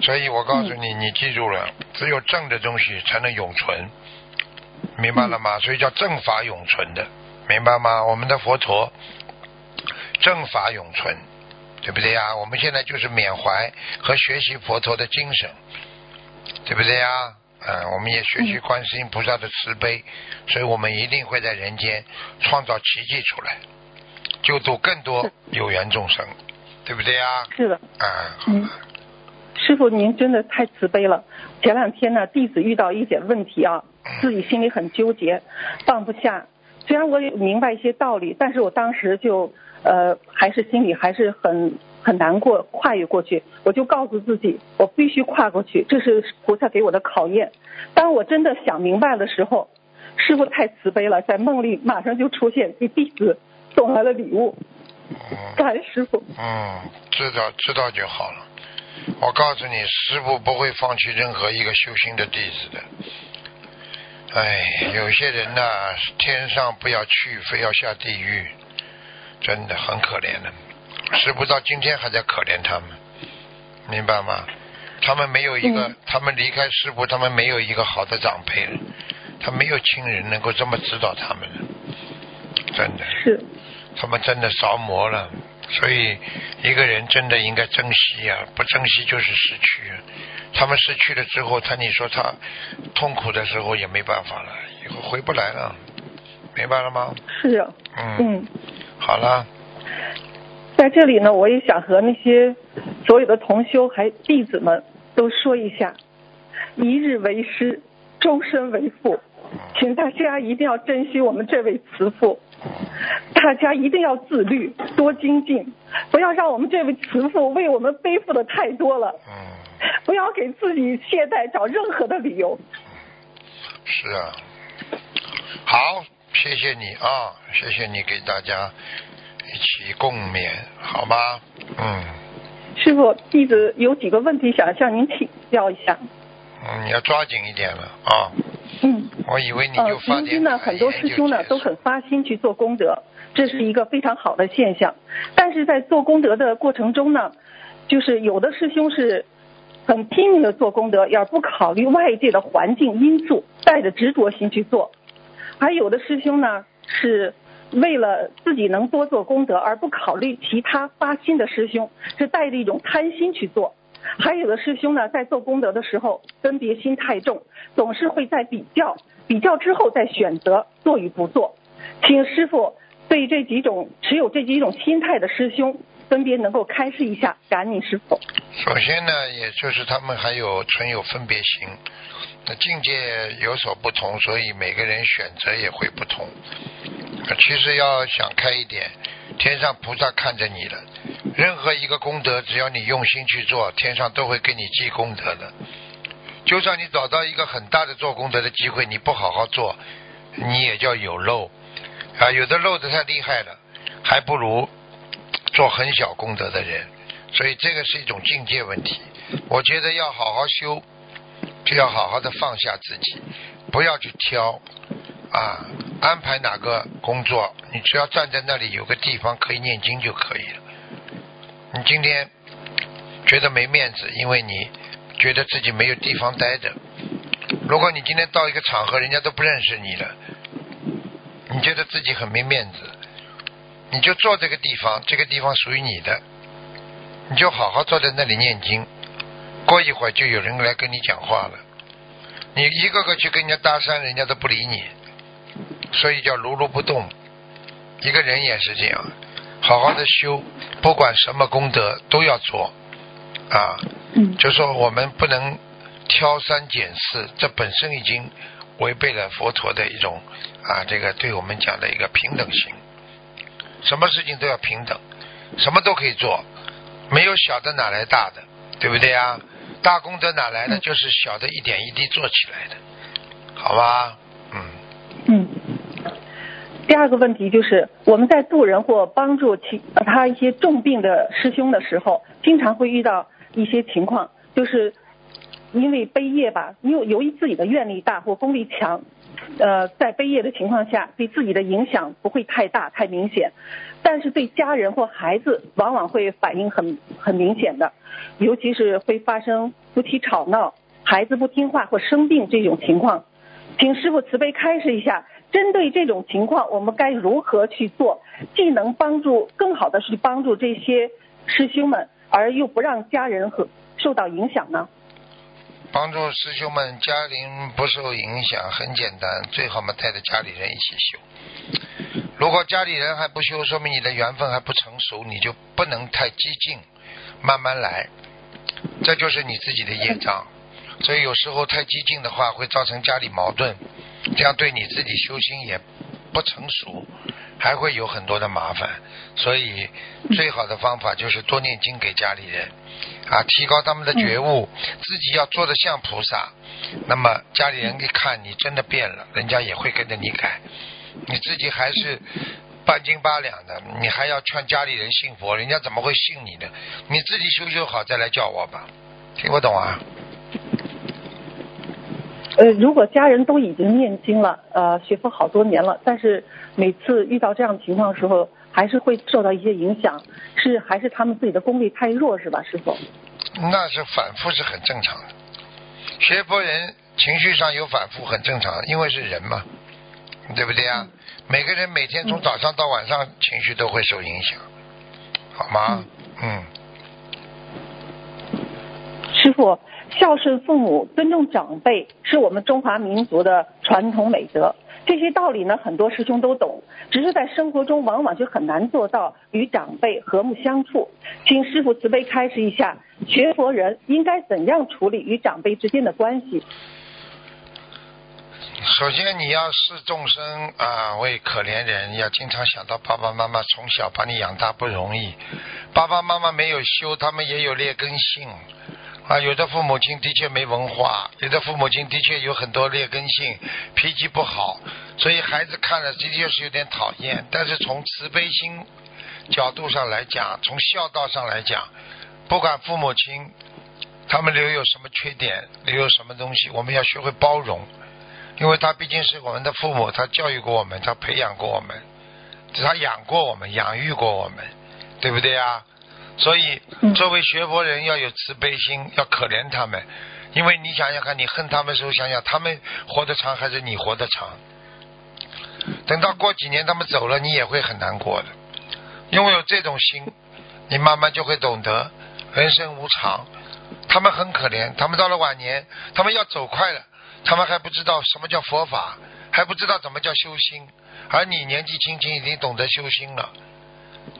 所以我告诉你，你记住了，只有正的东西才能永存，明白了吗？所以叫正法永存的，明白吗？我们的佛陀正法永存，对不对呀？我们现在就是缅怀和学习佛陀的精神，对不对呀？嗯，我们也学习观世音菩萨的慈悲，所以我们一定会在人间创造奇迹出来，救度更多有缘众生，对不对呀？是的，啊，嗯，师傅您真的太慈悲了。前两天呢，弟子遇到一点问题啊，自己心里很纠结，放不下。虽然我也明白一些道理，但是我当时就呃，还是心里还是很很难过，跨越过去。我就告诉自己，我必须跨过去，这是菩萨给我的考验。当我真的想明白的时候，师傅太慈悲了，在梦里马上就出现，给弟子送来了礼物。感恩师傅。嗯，知道知道就好了。我告诉你，师傅不会放弃任何一个修行的弟子的。哎，有些人呐、天上不要去，非要下地狱，真的很可怜的。师傅到今天还在可怜他们，明白吗？他们没有一个，嗯他们离开师傅，他们没有一个好的长辈了，他没有亲人能够这么指导他们了，真的。是。他们真的着魔了，所以一个人真的应该珍惜呀、不珍惜就是失去。他们失去了之后，他你说他痛苦的时候也没办法了，以后回不来了，明白了吗？是啊，嗯，嗯，好了，在这里呢，我也想和那些所有的同修还弟子们都说一下：一日为师，终身为父。请大家一定要珍惜我们这位慈父，大家一定要自律，多精进，不要让我们这位慈父为我们背负的太多了，嗯，不要给自己懈怠找任何的理由。是啊，好，谢谢你啊，谢谢你给大家一起共勉，好吗？嗯师傅，弟子有几个问题想向您请教一下。嗯，你要抓紧一点了啊。嗯。我以为你呃就，发点如今呢，很多师兄呢都很发心去做功德，这是一个非常好的现象。但是在做功德的过程中呢，就是有的师兄是很拼命的做功德，而不考虑外界的环境因素，带着执着心去做；而有的师兄呢是为了自己能多做功德，而不考虑其他发心的师兄，是带着一种贪心去做。还有的师兄呢，在做功德的时候，分别心太重，总是会在比较，比较之后再选择做与不做。请师傅对这几种持有这几种心态的师兄，分别能够开示一下，感恩师傅。首先呢，也就是他们还有存有分别心，那境界有所不同，所以每个人选择也会不同。其实要想开一点，天上菩萨看着你了，任何一个功德，只要你用心去做，天上都会给你积功德的。就算你找到一个很大的做功德的机会，你不好好做，你也叫有漏啊！有的漏的太厉害了，还不如做很小功德的人。所以这个是一种境界问题。我觉得要好好修，就要好好的放下自己，不要去挑啊，安排哪个工作，你只要站在那里有个地方可以念经就可以了。你今天觉得没面子，因为你觉得自己没有地方待着。如果你今天到一个场合，人家都不认识你了，你觉得自己很没面子，你就坐这个地方，这个地方属于你的，你就好好坐在那里念经。过一会儿就有人来跟你讲话了，你一个个去跟人家搭讪，人家都不理你，所以叫如如不动。一个人也是这样，好好的修，不管什么功德都要做啊。嗯就说我们不能挑三拣四，这本身已经违背了佛陀的一种啊，这个对我们讲的一个平等性。什么事情都要平等，什么都可以做，没有小的哪来大的，对不对呀？大功德哪来的？就是小的一点一滴做起来的，好吧？嗯，嗯。第二个问题就是，我们在渡人或帮助其呃他一些重病的师兄的时候，经常会遇到一些情况，就是因为悲业吧，因为由于自己的愿力大或功力强，呃，在背业的情况下，对自己的影响不会太大太明显，但是对家人或孩子往往会反应很很明显的，尤其是会发生夫妻吵闹、孩子不听话或生病这种情况。请师傅慈悲开示一下，针对这种情况，我们该如何去做，既能帮助更好的去帮助这些师兄们，而又不让家人和受到影响呢？帮助师兄们家庭不受影响，很简单，最好嘛带着家里人一起修。如果家里人还不修，说明你的缘分还不成熟，你就不能太激进，慢慢来，这就是你自己的业障。所以有时候太激进的话，会造成家里矛盾，这样对你自己修心也不成熟，还会有很多的麻烦。所以最好的方法就是多念经给家里人，啊，提高他们的觉悟，自己要做的像菩萨。那么家里人一看你真的变了，人家也会跟着你改。你自己还是半斤八两的，你还要劝家里人信佛，人家怎么会信你呢？你自己修修好再来叫我吧，听不懂啊？呃，如果家人都已经念经了，呃，学佛好多年了，但是每次遇到这样情况的时候，还是会受到一些影响，是还是他们自己的功力太弱是吧，师傅？那是反复是很正常的，学佛人情绪上有反复很正常，因为是人嘛，对不对啊？每个人每天从早上到晚上情绪都会受影响，好吗？嗯，师傅，孝顺父母、尊重长辈是我们中华民族的传统美德。这些道理呢，很多师兄都懂，只是在生活中往往就很难做到与长辈和睦相处。请师傅慈悲开示一下，学佛人应该怎样处理与长辈之间的关系？首先你要视众生啊为可怜人，要经常想到爸爸妈妈从小把你养大不容易，爸爸妈妈没有修，他们也有劣根性。啊，有的父母亲的确没文化，有的父母亲的确有很多劣根性，脾气不好，所以孩子看了的确是有点讨厌。但是从慈悲心角度上来讲，从孝道上来讲，不管父母亲他们留有什么缺点，留有什么东西，我们要学会包容，因为他毕竟是我们的父母，他教育过我们，他培养过我们，他养过我们，养育过我们，对不对啊？所以，作为学佛人要有慈悲心，要可怜他们，因为你想想看，你恨他们的时候，想想他们活得长还是你活得长？等到过几年他们走了，你也会很难过的。拥有这种心，你慢慢就会懂得人生无常。他们很可怜，他们到了晚年，他们要走快了，他们还不知道什么叫佛法，还不知道怎么叫修心，而你年纪轻轻已经懂得修心了。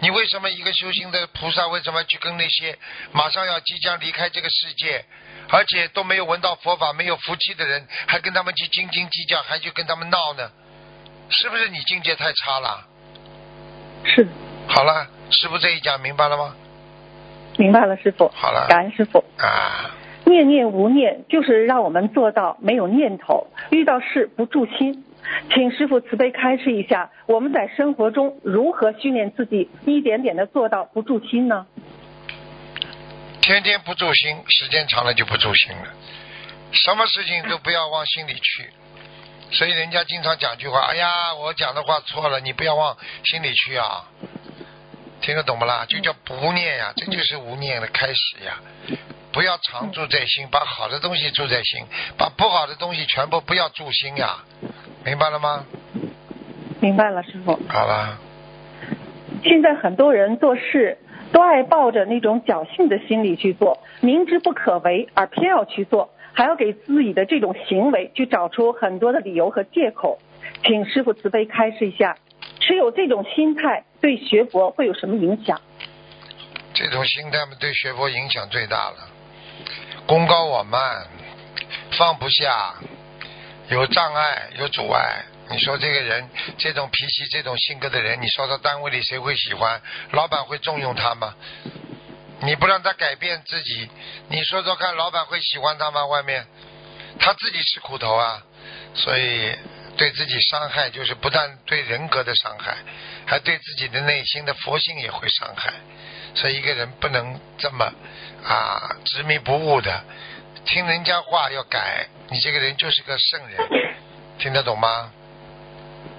你为什么一个修行的菩萨，为什么去跟那些马上要即将离开这个世界，而且都没有闻到佛法、没有福气的人，还跟他们去斤斤计较，还去跟他们闹呢？是不是你境界太差了？是。好了，师傅这一讲明白了吗？明白了，师傅。好了。感恩师傅。啊。念念无念，就是让我们做到没有念头，遇到事不住心。请师傅慈悲开示一下，我们在生活中如何训练自己，一点点的做到不住心呢？天天不住心，时间长了就不住心了。什么事情都不要往心里去，所以人家经常讲句话：“哎呀，我讲的话错了，你不要往心里去啊。”听得懂不啦？就叫不念呀，这就是无念的开始呀。不要常住在心，把好的东西住在心，把不好的东西全部不要住心呀。明白了吗？明白了，师傅。好了。现在很多人做事都爱抱着那种侥幸的心理去做，明知不可为而偏要去做，还要给自己的这种行为去找出很多的理由和借口。请师傅慈悲开示一下，持有这种心态对学佛会有什么影响？这种心态嘛，对学佛影响最大了。功高我慢，放不下，有障碍，有阻碍。你说这个人这种脾气、这种性格的人，你说到单位里谁会喜欢？老板会重用他吗？你不让他改变自己，你说说看，老板会喜欢他吗？外面他自己吃苦头啊，所以对自己伤害就是不但对人格的伤害，还对自己的内心的佛性也会伤害。所以一个人不能这么啊执迷不悟的，听人家话要改，你这个人就是个圣人，听得懂吗？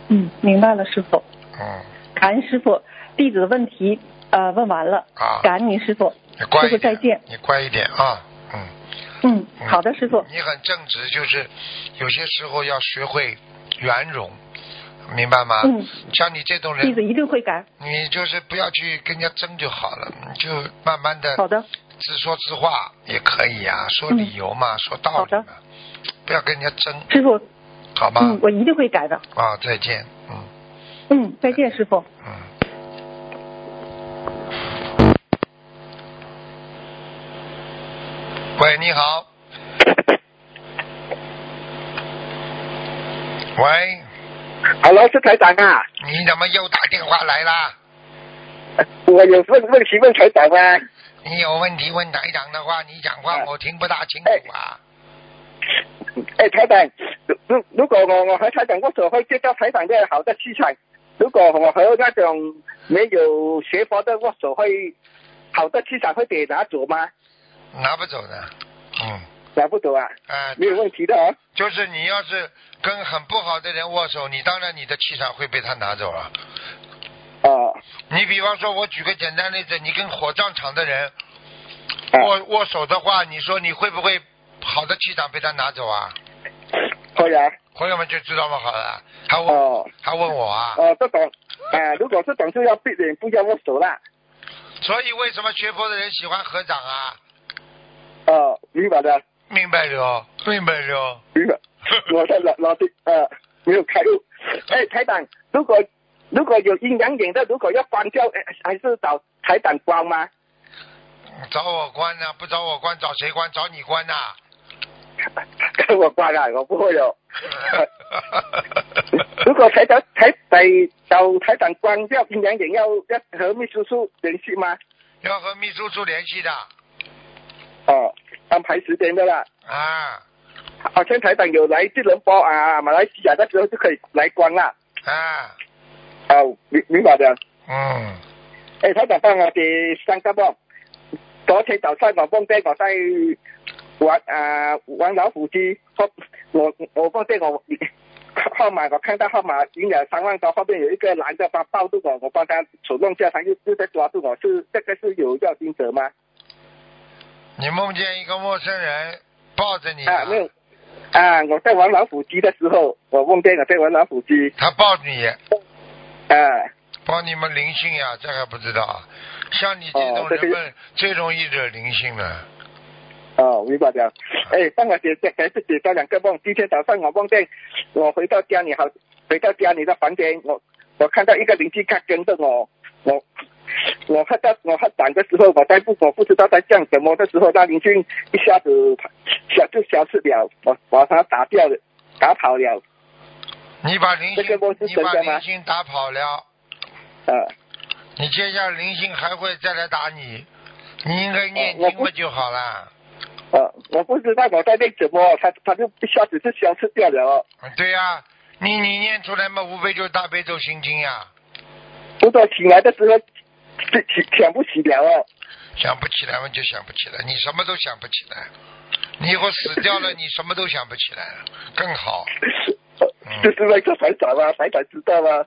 嗯，明白了，师傅。嗯。感恩师傅，弟子的问题呃问完了。啊。感恩您师傅。你乖师傅再见。你乖一点啊，嗯。嗯，好的，师傅。你很正直，就是有些时候要学会圆融，明白吗？嗯。像你这种人。弟子一定会改。你就是不要去跟人家争就好了，你就慢慢的。好的。自说自话也可以啊，说理由嘛，说道理嘛，不要跟人家争。师傅。好吧？嗯，我一定会改的。啊，再见，嗯。嗯，再见，师傅。嗯。喂，你好。喂。Hello，是台长啊。你怎么又打电话来啦？我有问问题问台长啊。你有问题问台长的话，你讲话我听不大清楚啊。哎，台长，如如果我我和台长握手会接到台长的好的气场，如果我和那种没有学佛的握手会，好的气场会给拿走吗？拿不走的，嗯。拿不走啊？啊，没有问题的啊。就是你要是跟很不好的人握手，你当然你的气场会被他拿走了。哦。你比方说，我举个简单例子，你跟火葬场的人握握手的话，你说你会不会？好的气场被他拿走啊！会啊，朋友们就知道嘛？好了，他问，还问我啊？哦，这种，啊，如果是懂就要避免，不要握手了。所以为什么学佛的人喜欢合掌啊？哦，明白的。明白了，明白了。明白。我在老老的呃没有开悟。哎，台长，如果如果有阴阳眼的，如果要关掉，还是找台长关吗？找我关呢？不找我关，找谁关？找你关呐？跟 我关啊！我不会有。如果台长台在找台长关掉阴阳眼，要要和秘书处联系吗？要和秘书处联系的。哦，安排时间的啦。啊。好像台长有来吉隆坡啊，马来西亚的时候就可以来关了。啊。哦，明明白的。嗯。哎，台长帮我哋三个不？昨天早上我梦见我在玩啊玩老虎机，我我梦见我号码我看到号码赢了三万多，后面有一个男的帮抱住我，我帮他手弄下，他又又在抓住我，是这个是有要金者吗？你梦见一个陌生人抱着你啊？没有啊！我在玩老虎机的时候，我梦见我在玩老虎机。他抱你？啊。抱你们灵性呀？这还不知道。像你这种人们最容易惹灵性了。哦，明白了。哎，帮我解解还是解答两个梦。今天早上我梦见我回到家里，好回到家里的房间，我我看到一个邻居他跟着我，我我看到我喝胆的时候，我在不我不知道在讲什么的时候，那邻居一下子消就消失了，我把他打掉了，打跑了。你把灵性你把灵性打跑了。呃。你接下来灵性还会再来打你，你应该念经不就好了？呃，我不知道我在念什么，他他就一下子就消失掉了。对呀，你你念出来嘛，无非就是大悲咒心经呀。不过醒来的时候，起想不起了哦。想不起来嘛就想不起来，你什么都想不起来。你以后死掉了，你什么都想不起来了，更好。就是那个台长啊，台长知道吗？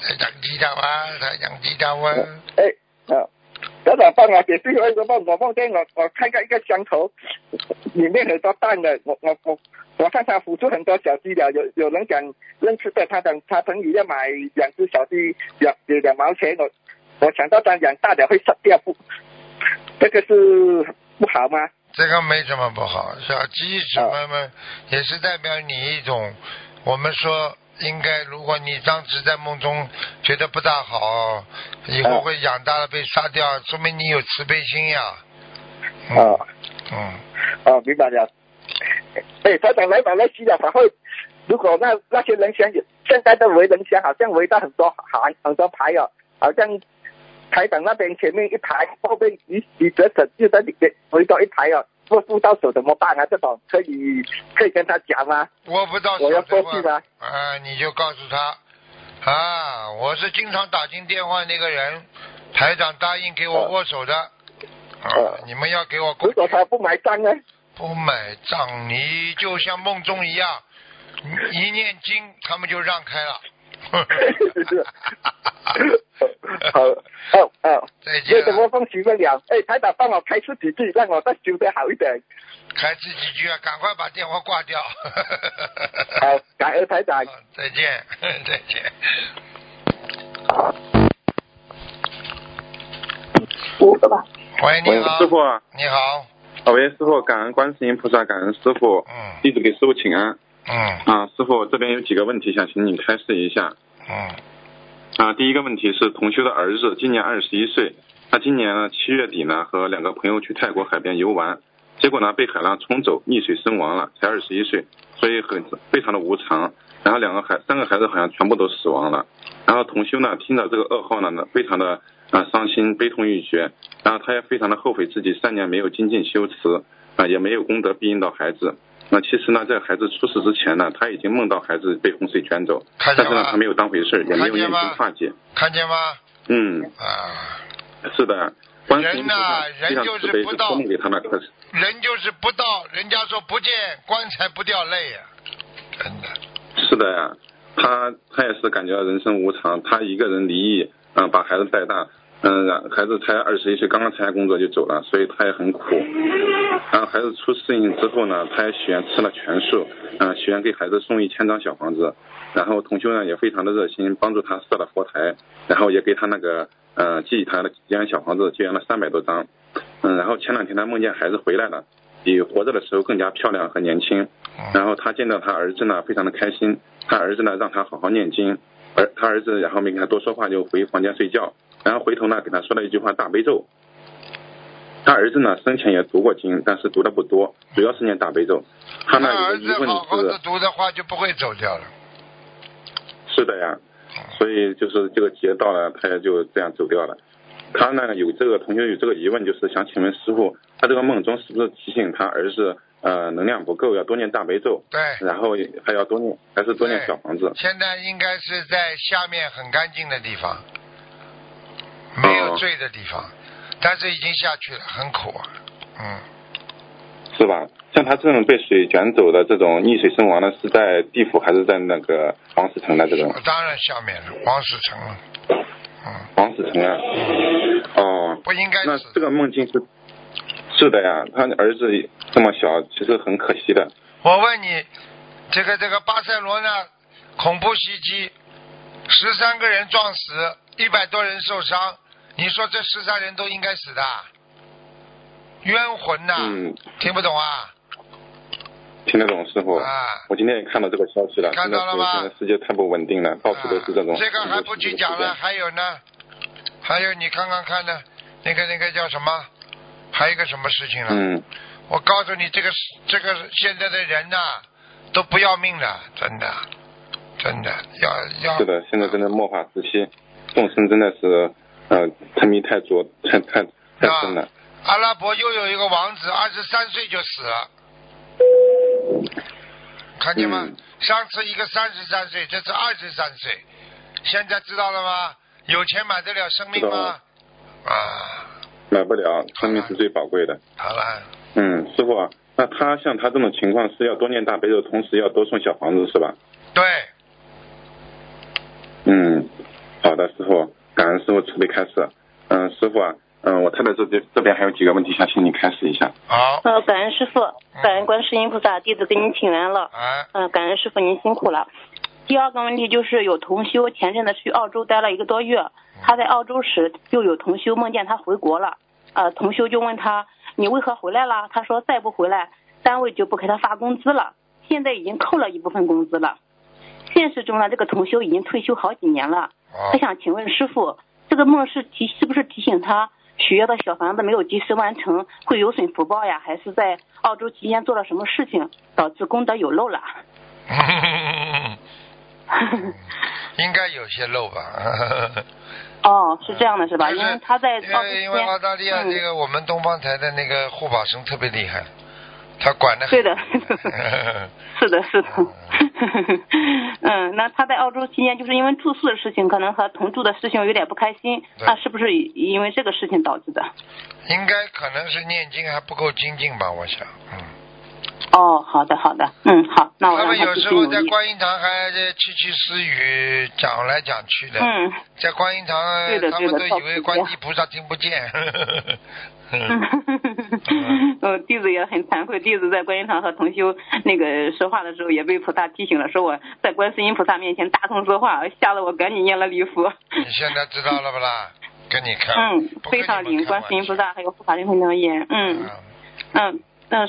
台长知道啊，台长知道啊。哎啊，台长帮我解最后一个梦，我梦见我我看到一个箱头，里面很多蛋的，我我我我看他孵出很多小鸡了，有有人讲认识的，他等他朋友要买两只小鸡，两两毛钱，我我想到他养大了会杀掉不？这个是不好吗？这个没什么不好，小鸡什么嘛，也是代表你一种，我们说应该，如果你当时在梦中觉得不大好，以后会养大了被杀掉，说明你有慈悲心呀。啊，嗯，哦，明白了。哎，他长来马来西亚法会，如果那那些人想，现在的为人想好像围到很多行很多牌哦，好像台长那边前面一排，后面你你折手就在里面围到一排哦，不付到手怎么办啊？这种可以可以跟他讲吗？握不到手我要的过去吗？啊，你就告诉他啊，我是经常打进电话那个人，台长答应给我握手的，啊，你们要给我如果他不买账呢？不买账，你就像梦中一样，一念经，他们就让开了。好，哦哦，再见有什么风许不了？哎，台长帮我开出几句，让我再修得好一点。开自几句啊，赶快把电话挂掉。好，感恩台长。再见，再见。五个吧。喂，你，好，师傅啊，你好，啊喂，师傅，感恩观世音菩萨，感恩师傅，嗯弟子给师傅请安。嗯啊，师傅这边有几个问题想请你开示一下。嗯啊，第一个问题是同修的儿子今年二十一岁，他今年呢七月底呢和两个朋友去泰国海边游玩，结果呢被海浪冲走，溺水身亡了，才二十一岁，所以很非常的无常。然后两个孩三个孩子好像全部都死亡了。然后同修呢听到这个噩耗呢，呢非常的啊伤心悲痛欲绝，然后他也非常的后悔自己三年没有精进修持啊，也没有功德庇荫到孩子。那其实呢，在孩子出事之前呢，他已经梦到孩子被洪水卷走，看见吗但是呢他没有当回事，也没有念经看见吗化解。看见吗？嗯，啊，是的，人呐萨人就是不到人就是不到，人家说不见棺材不掉泪呀、真的。是的呀，他他也是感觉到人生无常，他一个人离异，啊、把孩子带大，嗯、然孩子才二十一岁，刚刚参加工作就走了，所以他也很苦。然孩子出事情之后呢，他也许愿吃了全素，嗯、许愿给孩子送一千张小房子，然后同修呢也非常的热心，帮助他设了佛台，然后也给他那个呃寄他的几间小房子，捐了三百多张，嗯，然后前两天他梦见孩子回来了，比活着的时候更加漂亮和年轻，然后他见到他儿子呢，非常的开心，他儿子呢让他好好念经，而他儿子然后没跟他多说话，就回房间睡觉，然后回头呢给他说了一句话大悲咒。他儿子呢生前也读过经，但是读的不多，主要是念大悲咒。他呢那儿有个疑问子好好的是，读的话，就不会走掉了。是的呀，所以就是这个劫到了，他也就这样走掉了。他呢有这个同学有这个疑问，就是想请问师傅，他这个梦中是不是提醒他儿子呃能量不够，要多念大悲咒，对，然后还要多念，还是多念小房子？现在应该是在下面很干净的地方，没有罪的地方，但是已经下去了，很苦啊。嗯，是吧？像他这种被水卷走的这种溺水身亡的，是在地府还是在那个黄石城的这种？当然下面了，黄石城了。黄石城啊。哦。不应该那这个梦境是是的呀，他儿子这么小，其实很可惜的。我问你，这个这个巴塞罗那恐怖袭击，十三个人撞死，一百多人受伤，你说这十三人都应该死的？冤魂呐、嗯，听不懂啊？听得懂师傅。啊。我今天也看到这个消息了，看到了吗现在世界太不稳定了，到处都是这种。这个还不去讲了，还有呢，还有你刚刚看的，那个那个叫什么？还有一个什么事情了？嗯，我告诉你，这个这个现在的人呐、都不要命了，真的，真的要要是的，现在真的末法时期，众生真的是呃沉迷太多，太太太深了。阿拉伯又有一个王子，二十三岁就死了，看见吗？嗯上次一个三十三岁，这次二十三岁，现在知道了吗？有钱买得了生命吗？啊，买不了，生命是最宝贵的。好了，嗯，师傅啊，那他像他这种情况是要多念大悲咒，同时要多送小房子是吧？对，嗯，好的，师傅，感恩师傅慈悲开示。嗯，师傅啊，嗯，我太太这边这边还有几个问题想请你开示一下。好，呃，感恩师傅，感恩观世音菩萨，弟子给您请安了。哎，嗯、感恩师傅您辛苦了。第二个问题就是有同修前阵子去澳洲待了一个多月，他在澳洲时就有同修梦见他回国了，呃，同修就问他你为何回来了？他说再不回来，单位就不给他发工资了，现在已经扣了一部分工资了。现实中呢，这个同修已经退休好几年了，他想请问师傅，这个梦是提是不是提醒他许愿的小房子没有及时完成，会有损福报呀？还是在澳洲期间做了什么事情导致功德有漏了？应该有些漏吧。哦，是这样的，是吧？因为他在因澳洲因为澳大利亚间，这个我们东方台的那个护法神特别厉害，他管的对的，是的，是的，嗯，那他在澳洲期间，就是因为住宿的事情，可能和同住的师兄有点不开心，对那是不是因为这个事情导致的？应该可能是念经还不够精进吧，我想。嗯。哦，好的，好的，嗯，好，那我他他们有时候。在观音堂还在窃窃私语，讲来讲去的。嗯。在观音堂，对的他们对的都以为观音菩萨听不见。嗯，弟子也很惭愧，弟子在观音堂和同修那个说话的时候，也被菩萨提醒了，说我在观世音菩萨面前大声说话，吓得我赶紧念了礼佛。你现在知道了不啦？跟你看。嗯，非常灵，观世音菩萨还有护法神会能言。嗯嗯嗯，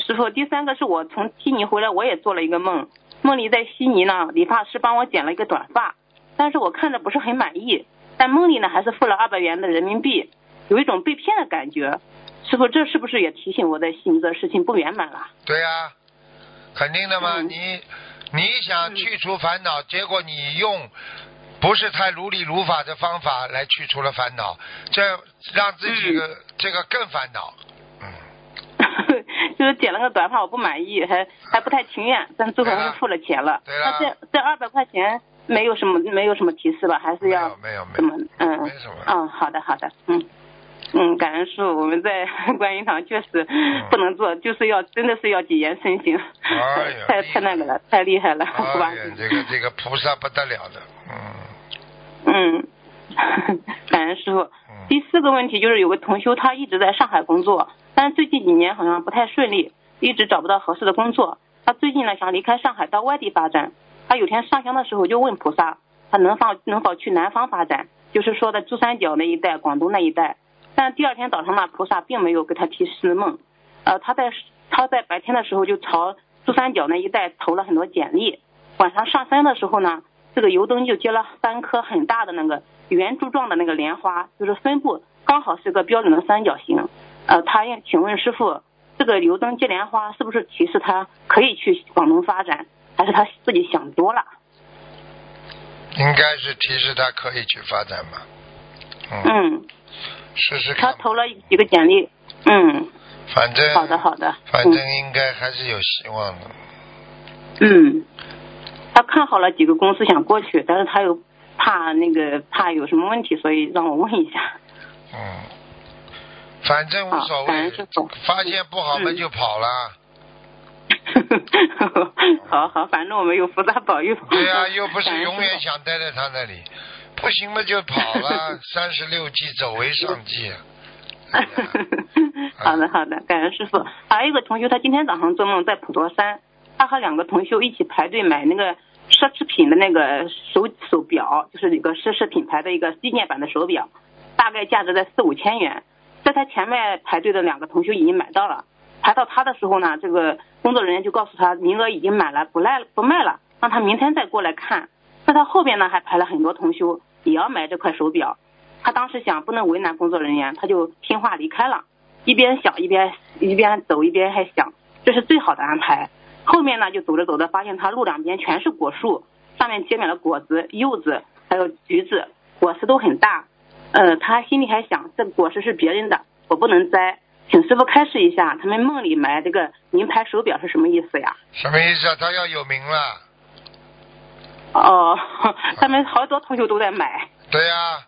师傅，第三个是我从悉尼回来，我也做了一个梦，梦里在悉尼呢，理发师帮我剪了一个短发，但是我看着不是很满意，但梦里呢还是付了二百元的人民币，有一种被骗的感觉。师傅，这是不是也提醒我在悉尼的事情不圆满了？对呀、肯定的嗯嘛。你你想去除烦恼，结果你用不是太如理如法的方法来去除了烦恼，这让自己这个更烦恼。就是剪了个短发，我不满意，还还不太情愿，但最后还是付了钱了。对了那这这二百块钱没有什么没有什么提示吧？还是要没有没怎么嗯没什么。嗯，好的好的，嗯。嗯，感恩师傅，我们在 观音堂确实不能做，就是要真的是要谨言慎行，哎，太太那个了，太厉害了，是吧这个这个菩萨不得了的，嗯，嗯，感恩师傅。第四个问题就是有个同修，他一直在上海工作，但是最近几年好像不太顺利，一直找不到合适的工作。他最近呢想离开上海到外地发展。他有天上香的时候就问菩萨，他能放能否去南方发展，就是说的珠三角那一带、广东那一带。但第二天早上呢，菩萨并没有给他提示梦。呃，他在他在白天的时候就朝珠三角那一带投了很多简历，晚上上山的时候呢，这个油灯就接了三颗很大的那个圆柱状的那个莲花，就是分布刚好是个标准的三角形。呃，他要请问师傅，这个油灯接莲花是不是提示他可以去广东发展，还是他自己想多了？应该是提示他可以去发展吧。嗯，试试看，他投了几个简历。嗯，反正好的好的。反正应该还是有希望的。嗯，他看好了几个公司想过去，但是他又怕那个怕有什么问题，所以让我问一下。嗯，反正无所谓发现不好嘛嗯就跑了。好 好，反正我们有菩萨保佑。对呀、又不是永远想待在他那里，不行嘛就跑了。三十六计，走为上计。好的好的，感恩师傅。还有一个同学，他今天早上做梦在普陀山，他和两个同修一起排队买那个奢侈品的那个手手表，就是一个奢侈品牌的一个纪念版的手表，大概价值在四五千元。在他前面排队的两个同学已经买到了，排到他的时候呢，这个工作人员就告诉他名额已经满了，不卖了不卖了，让他明天再过来看。在他后边呢还排了很多同修，也要买这块手表。他当时想不能为难工作人员，他就听话离开了。一边想一边一边走一边还想，这是最好的安排。后面呢就走着走着，发现他路两边全是果树，上面结满了果子、柚子，还有橘子，果实都很大。呃，他心里还想，这个果实是别人的，我不能摘。请师傅开示一下，他们梦里买这个名牌手表是什么意思呀？什么意思啊？他要有名了。哦，他们好多同学都在买。对呀、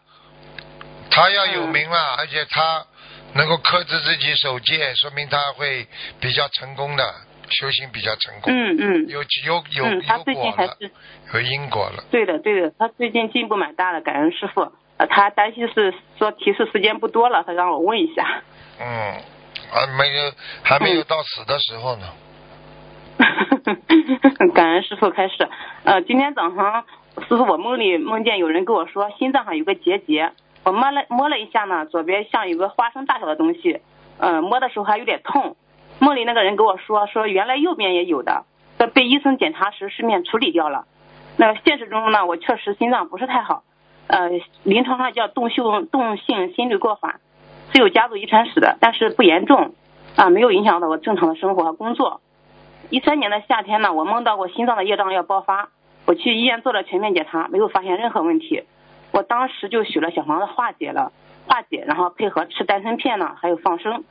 他要有名嗯了，而且他能够克制自己手贱，说明他会比较成功的，修行比较成功。嗯嗯。有有有嗯，他有最近果了，还是有因果了。对的对的，他最近进步蛮大的，感恩师傅。呃，他担心是说提示时间不多了，他让我问一下。嗯，还没有还没有到死的时候呢。感恩师傅开始。呃，今天早上师傅我梦里梦见有人跟我说心脏上有个结节，我摸了摸了一下呢，左边像有个花生大小的东西，呃，摸的时候还有点痛。梦里那个人跟我说说原来右边也有的，说被医生检查时顺便处理掉了。那现实中呢，我确实心脏不是太好，呃，临床上叫动秀动性心律过缓，是有家族遗传史的，但是不严重，啊，没有影响到我正常的生活和工作。一三年的夏天呢，我梦到过心脏的业障要爆发，我去医院做了全面检查，没有发现任何问题。我当时就许了小房子化解了，化解，然后配合吃丹参片呢，还有放生。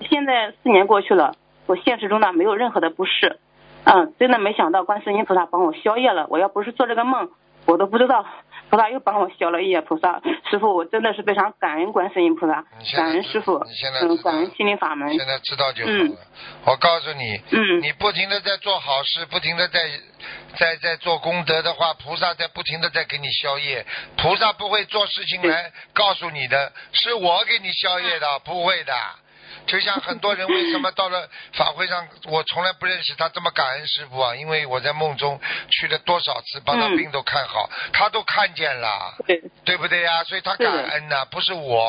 现在四年过去了，我现实中呢没有任何的不适，嗯，真的没想到观世音菩萨帮我消业了。我要不是做这个梦，我都不知道菩萨又帮我消了业。菩萨师傅，我真的是非常感恩观世音菩萨，感恩师傅，嗯，感恩心灵法门。现在知道就好了。嗯我告诉你，嗯，你不停的在做好事，不停的在在在做功德的话，菩萨在不停的在给你消业。菩萨不会做事情来告诉你的，是我给你消业的，不会的。就像很多人为什么到了法会上，我从来不认识他这么感恩师傅啊？因为我在梦中去了多少次，把他嗯病都看好，他都看见了，对对不对呀、所以他感恩呐、不是我，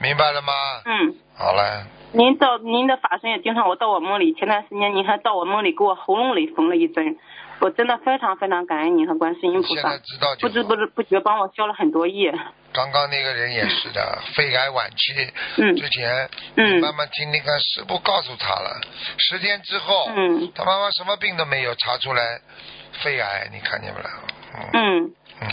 明白了吗？嗯。好了，您到您的法身也经常我到我梦里，前段时间您还到我梦里给我喉咙里缝了一针，我真的非常非常感恩您和观世音菩萨现在，知道就不知不知不觉帮我消了很多业。刚刚那个人也是的，肺癌晚期，嗯。之前，嗯。你慢慢听听看，师傅告诉他了，十天之后，嗯。他妈妈什么病都没有，查出来肺癌，你看见没有？嗯，嗯，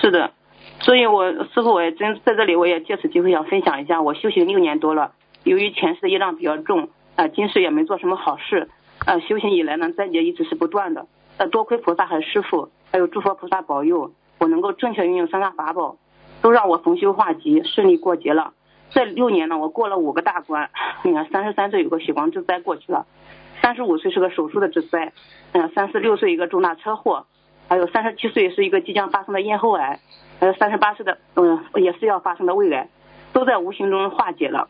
是的，所以我师傅我也真在这里我也借此机会想分享一下，我修行六年多了，由于前世的业障比较重，啊、今世也没做什么好事，呃，修行以来呢灾劫一直是不断的，呃，多亏菩萨和师傅，还有诸佛菩萨保佑，我能够正确运用三大法宝，都让我逢凶化吉，顺利过劫了。这六年呢，我过了五个大关。你看，三十三岁有个血光之灾过去了，三十五岁是个手术的之灾，嗯，三十六岁一个重大车祸，还有三十七岁是一个即将发生的咽喉癌，还有三十八岁的嗯也是要发生的胃癌，都在无形中化解了。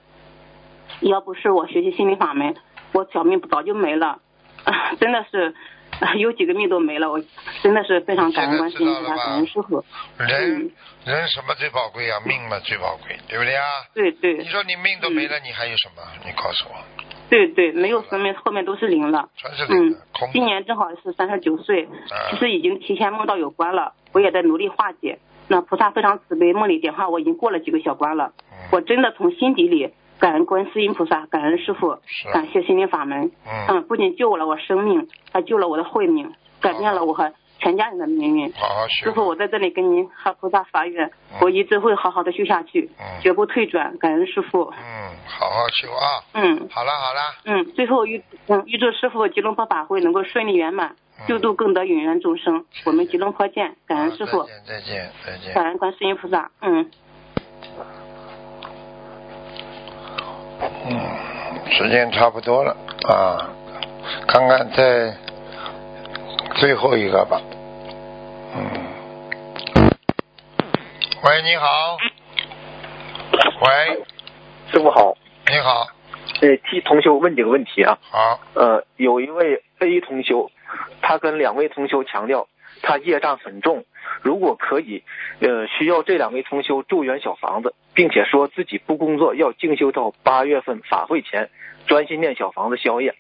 要不是我学习心灵法门，我小命早就没了，真的是、有几个命都没了。我真的是非常感恩观世音菩萨，感恩师傅。人、人什么最宝贵啊？命嘛最宝贵，对不对啊？对对你说你命都没了，你还有什么？你告诉我，对对，没有生命，后面都是零了。全是零的，今年正好是三十九岁，啊其实已经提前梦到有关了，我也在努力化解。那菩萨非常慈悲，梦里点化我已经过了几个小关了，嗯我真的从心底里感恩观世音菩萨，感恩师傅，感谢心灵法门。嗯不仅救了我生命，还救了我的慧命，改变了我和全家人的命运。好好修师。傅，我在这里跟您和菩萨发愿，我一直会好好的修下去，嗯绝不退转。感恩师傅。嗯，好好修啊。嗯。好了好了，嗯，最后预嗯预祝师傅吉隆坡法会能够顺利圆满，救度更多有缘众生。我们吉隆坡见，感恩师傅，再见再见再见。感恩观世音菩萨。嗯。嗯，时间差不多了啊，看看在最后一个吧。嗯，喂，你好。喂，师傅好，你好，呃，替同修问几个问题啊。好，呃，有一位 A 同修，他跟两位同修强调，他业障很重，如果可以，呃，需要这两位同修助缘小房子，并且说自己不工作，要静修到八月份法会前，专心念小房子消业。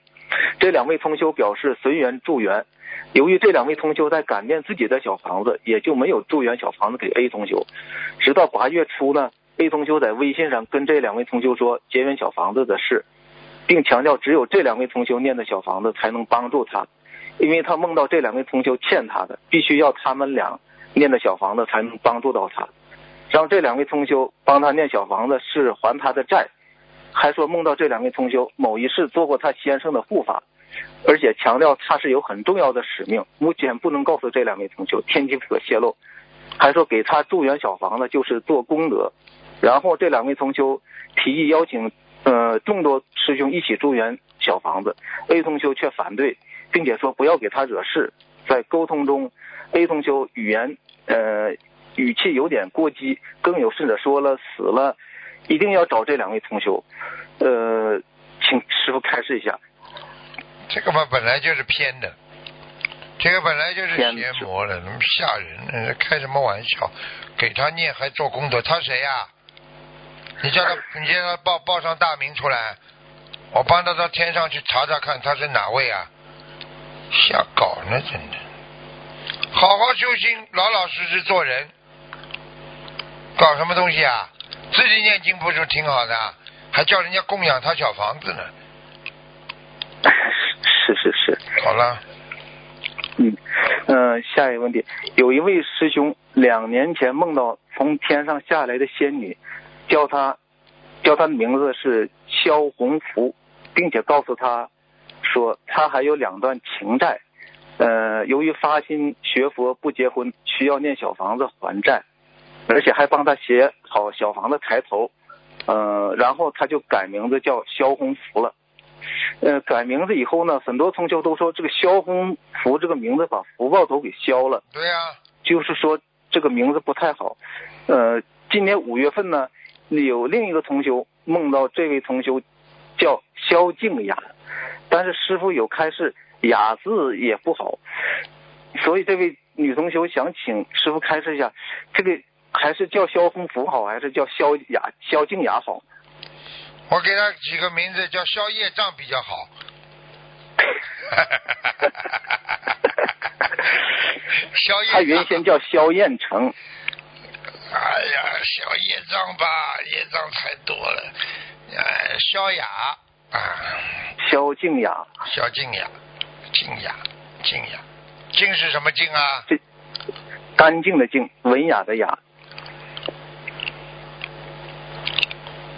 这两位同修表示随缘助缘，由于这两位同修在感念自己的小房子，也就没有助缘小房子给 A 同修。直到八月初呢，A 同修在微信上跟这两位同修说结缘小房子的事，并强调只有这两位同修念的小房子才能帮助他，因为他梦到这两位同修欠他的，必须要他们俩念的小房子才能帮助到他。让这两位同修帮他念小房子是还他的债，还说梦到这两位同修某一世做过他先生的护法，而且强调他是有很重要的使命，目前不能告诉这两位同修，天机不可泄露。还说给他助缘小房子就是做功德，然后这两位同修提议邀请呃众多师兄一起助缘小房子，A 同修却反对，并且说不要给他惹事。在沟通中，A 同修语言呃语气有点过激，更有甚者说了死了，一定要找这两位同修。呃，请师傅开示一下。这个嘛本来就是偏的，这个本来就是邪魔了，那么吓人，开什么玩笑？给他念还做功德，他谁呀、你叫他，你叫他报报上大名出来，我帮他到天上去查查看他是哪位啊？瞎搞呢，真的！好好修心，老老实实做人，搞什么东西啊？自己念经不是挺好的，还叫人家供养他小房子呢。是是是。好了。嗯，呃，下一个问题，有一位师兄两年前梦到从天上下来的仙女，叫他，叫他的名字是萧红福，并且告诉他，说他还有两段情债，呃，由于发心学佛不结婚，需要念小房子还债，而且还帮他写好小房子抬头，呃，然后他就改名字叫萧红福了。呃，改名字以后呢，很多同学都说这个萧红福这个名字把福报都给消了。对呀、就是说这个名字不太好。呃，今年五月份呢，有另一个同修梦到这位同修叫萧静雅，但是师傅有开示雅字也不好，所以这位女同学想请师傅开示一下，这个还是叫萧红福好，还是叫萧雅萧静雅好？我给他起个名字叫萧业障比较好。萧业他原先叫萧彦成。哎呀，小业障吧，业障太多了。呃，萧雅啊，萧静雅，萧静雅，静雅，静雅，静是什么静啊？干净的静，文雅的雅。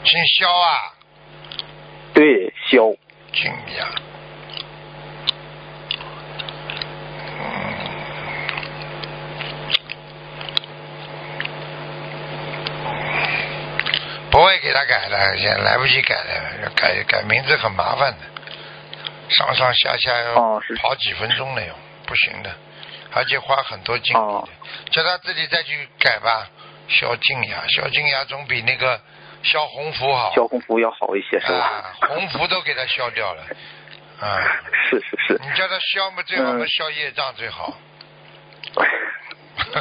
姓萧啊？对，萧。静雅。给他改了，现在来不及改了，改改名字很麻烦的，上上下下要跑几分钟了哟，不行的，而且花很多精力的，叫他自己再去改吧。萧静雅，萧静雅总比那个萧红福好。萧红福要好一些是吧？啊，红福都给他消掉了，啊。是是是。你叫他消嘛，最好嘛，消业障最好。嗯，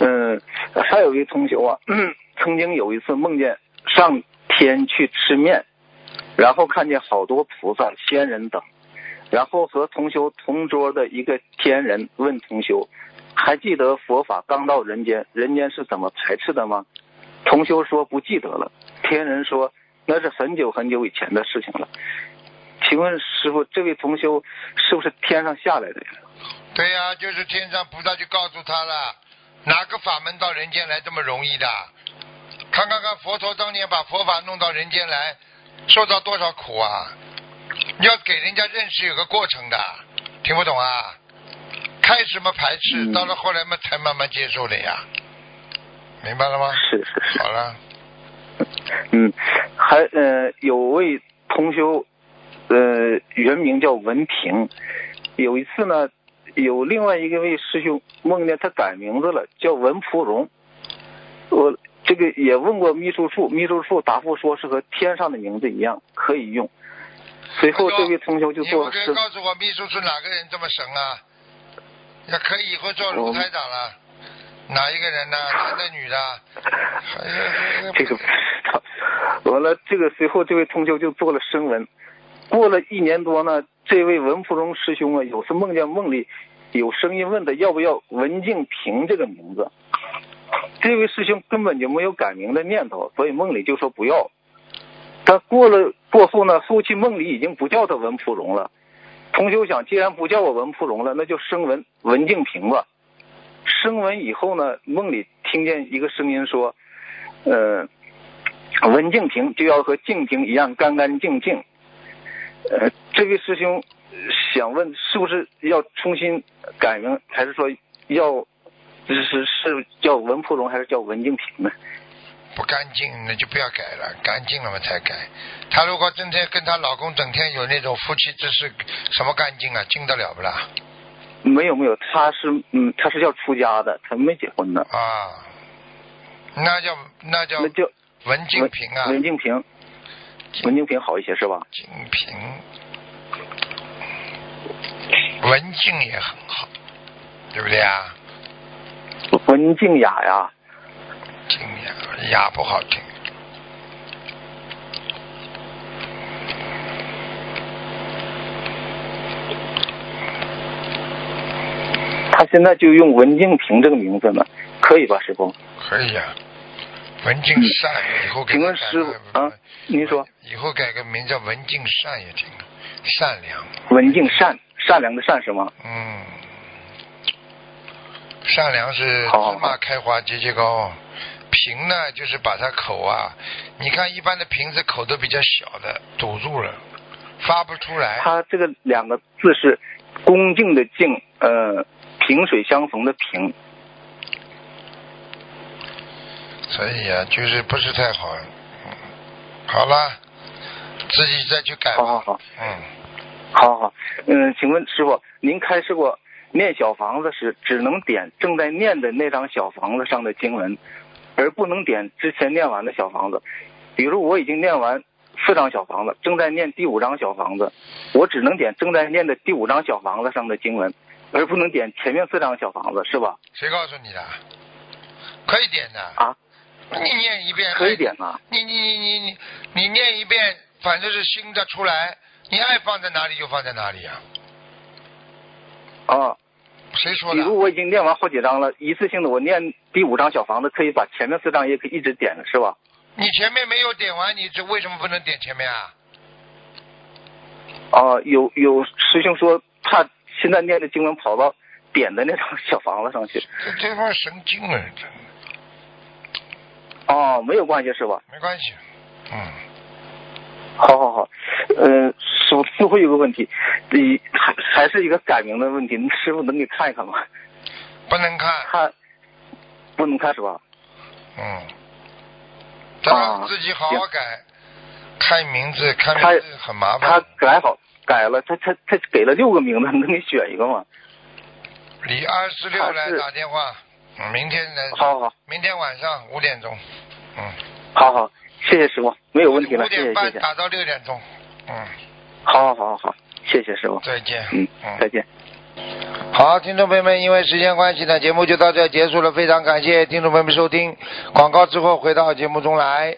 嗯还有一同学啊，曾经有一次梦见上天去吃面，然后看见好多菩萨、仙人等，然后和同修同桌的一个天人问同修，还记得佛法刚到人间，人间是怎么排斥的吗？同修说不记得了。天人说那是很久很久以前的事情了。请问师傅，这位同修是不是天上下来的呀？对呀、就是天上菩萨就告诉他了，哪个法门到人间来这么容易的？看看看佛陀当年把佛法弄到人间来，受到多少苦啊！要给人家认识有个过程的，听不懂啊？开始嘛排斥，到了后来嘛才慢慢接受的呀，明白了吗？是是是。好了，嗯，还呃有位同修，呃原名叫文平，有一次呢，有另外一个位师兄梦见他改名字了，叫文芙蓉。我这个也问过秘书处，秘书处答复说是和天上的名字一样可以用。随后这位同学就做了师告诉我秘书处哪个人这么神啊？那可以以后做卢台长了。哪一个人呢？男的女的？这个不知道。完了，这个随后这位同学就做了声纹。过了一年多呢，这位文芙蓉师兄啊，有次梦见梦里有声音问他要不要文静平这个名字。这位师兄根本就没有改名的念头，所以梦里就说不要。他过了过后呢，后期梦里已经不叫他文芙蓉了。同修想，既然不叫我文芙蓉了，那就声闻文静平吧。声闻以后呢，梦里听见一个声音说，呃，文静平就要和静平一样干干净净。呃，这位师兄想问，是不是要重新改名，还是说要这是是叫文芙蓉还是叫文静平呢？不干净，那就不要改了，干净了嘛才改。她如果整天跟她老公整天有那种夫妻之事，什么干净啊？净得了不啦？没有没有，她是嗯，她是要出家的，她没结婚呢。啊，那叫那叫那叫文静平啊，文静平，文静平好一些是吧？静平，文静也很好，对不对啊？文静雅呀，静雅雅不好听。他现在就用文静平这个名字呢，可以吧，师傅？可以呀、文静善，以后给请他改问师傅个啊，您说以后改个名叫文静善也行善良。文静善，善良的善是吗？嗯，善良是芝麻开花节节高，瓶呢就是把它口啊，你看一般的瓶子口都比较小的，堵住了，发不出来。它这个两个字是恭敬的敬，呃，萍水相逢的萍。所以啊，就是不是太好。嗯，好了，自己再去改。好好好，嗯，好好好，嗯，请问师傅，您开示过念小房子时只能点正在念的那张小房子上的经文，而不能点之前念完的小房子。比如我已经念完四张小房子，正在念第五张小房子，我只能点正在念的第五张小房子上的经文，而不能点前面四张小房子，是吧？谁告诉你的？可以点的。啊。你念一遍。可以点吗。你你你你你你念一遍，反正是新的出来，你爱放在哪里就放在哪里呀、啊。谁说的？比如我已经念完好几张了，一次性的我念第五张小房子，可以把前面四张也可以一直点了是吧？你前面没有点完，你这为什么不能点前面啊？啊，有有师兄说他现在念的经文跑到点的那张小房子上去。这这帮神经啊！这哦，没有关系是吧？没关系。嗯。好好好，呃，师傅最后一个问题，你还还是一个改名的问题，师傅能给看一看吗？不能看。看不能看是吧？嗯。他自己好好改，看名字，看名字很麻烦。他改好改了，他他他给了六个名字，能给选一个吗？李二十六来打电话，嗯明天的。好好。明天晚上五点钟，嗯。好好，谢谢师傅，没有问题了，五谢谢谢谢。点半打到六点钟，嗯。好好好好好，谢谢师傅。再见。嗯，再见。好，听众朋友们，因为时间关系呢，节目就到这结束了。非常感谢听众朋友们收听，广告之后回到节目中来。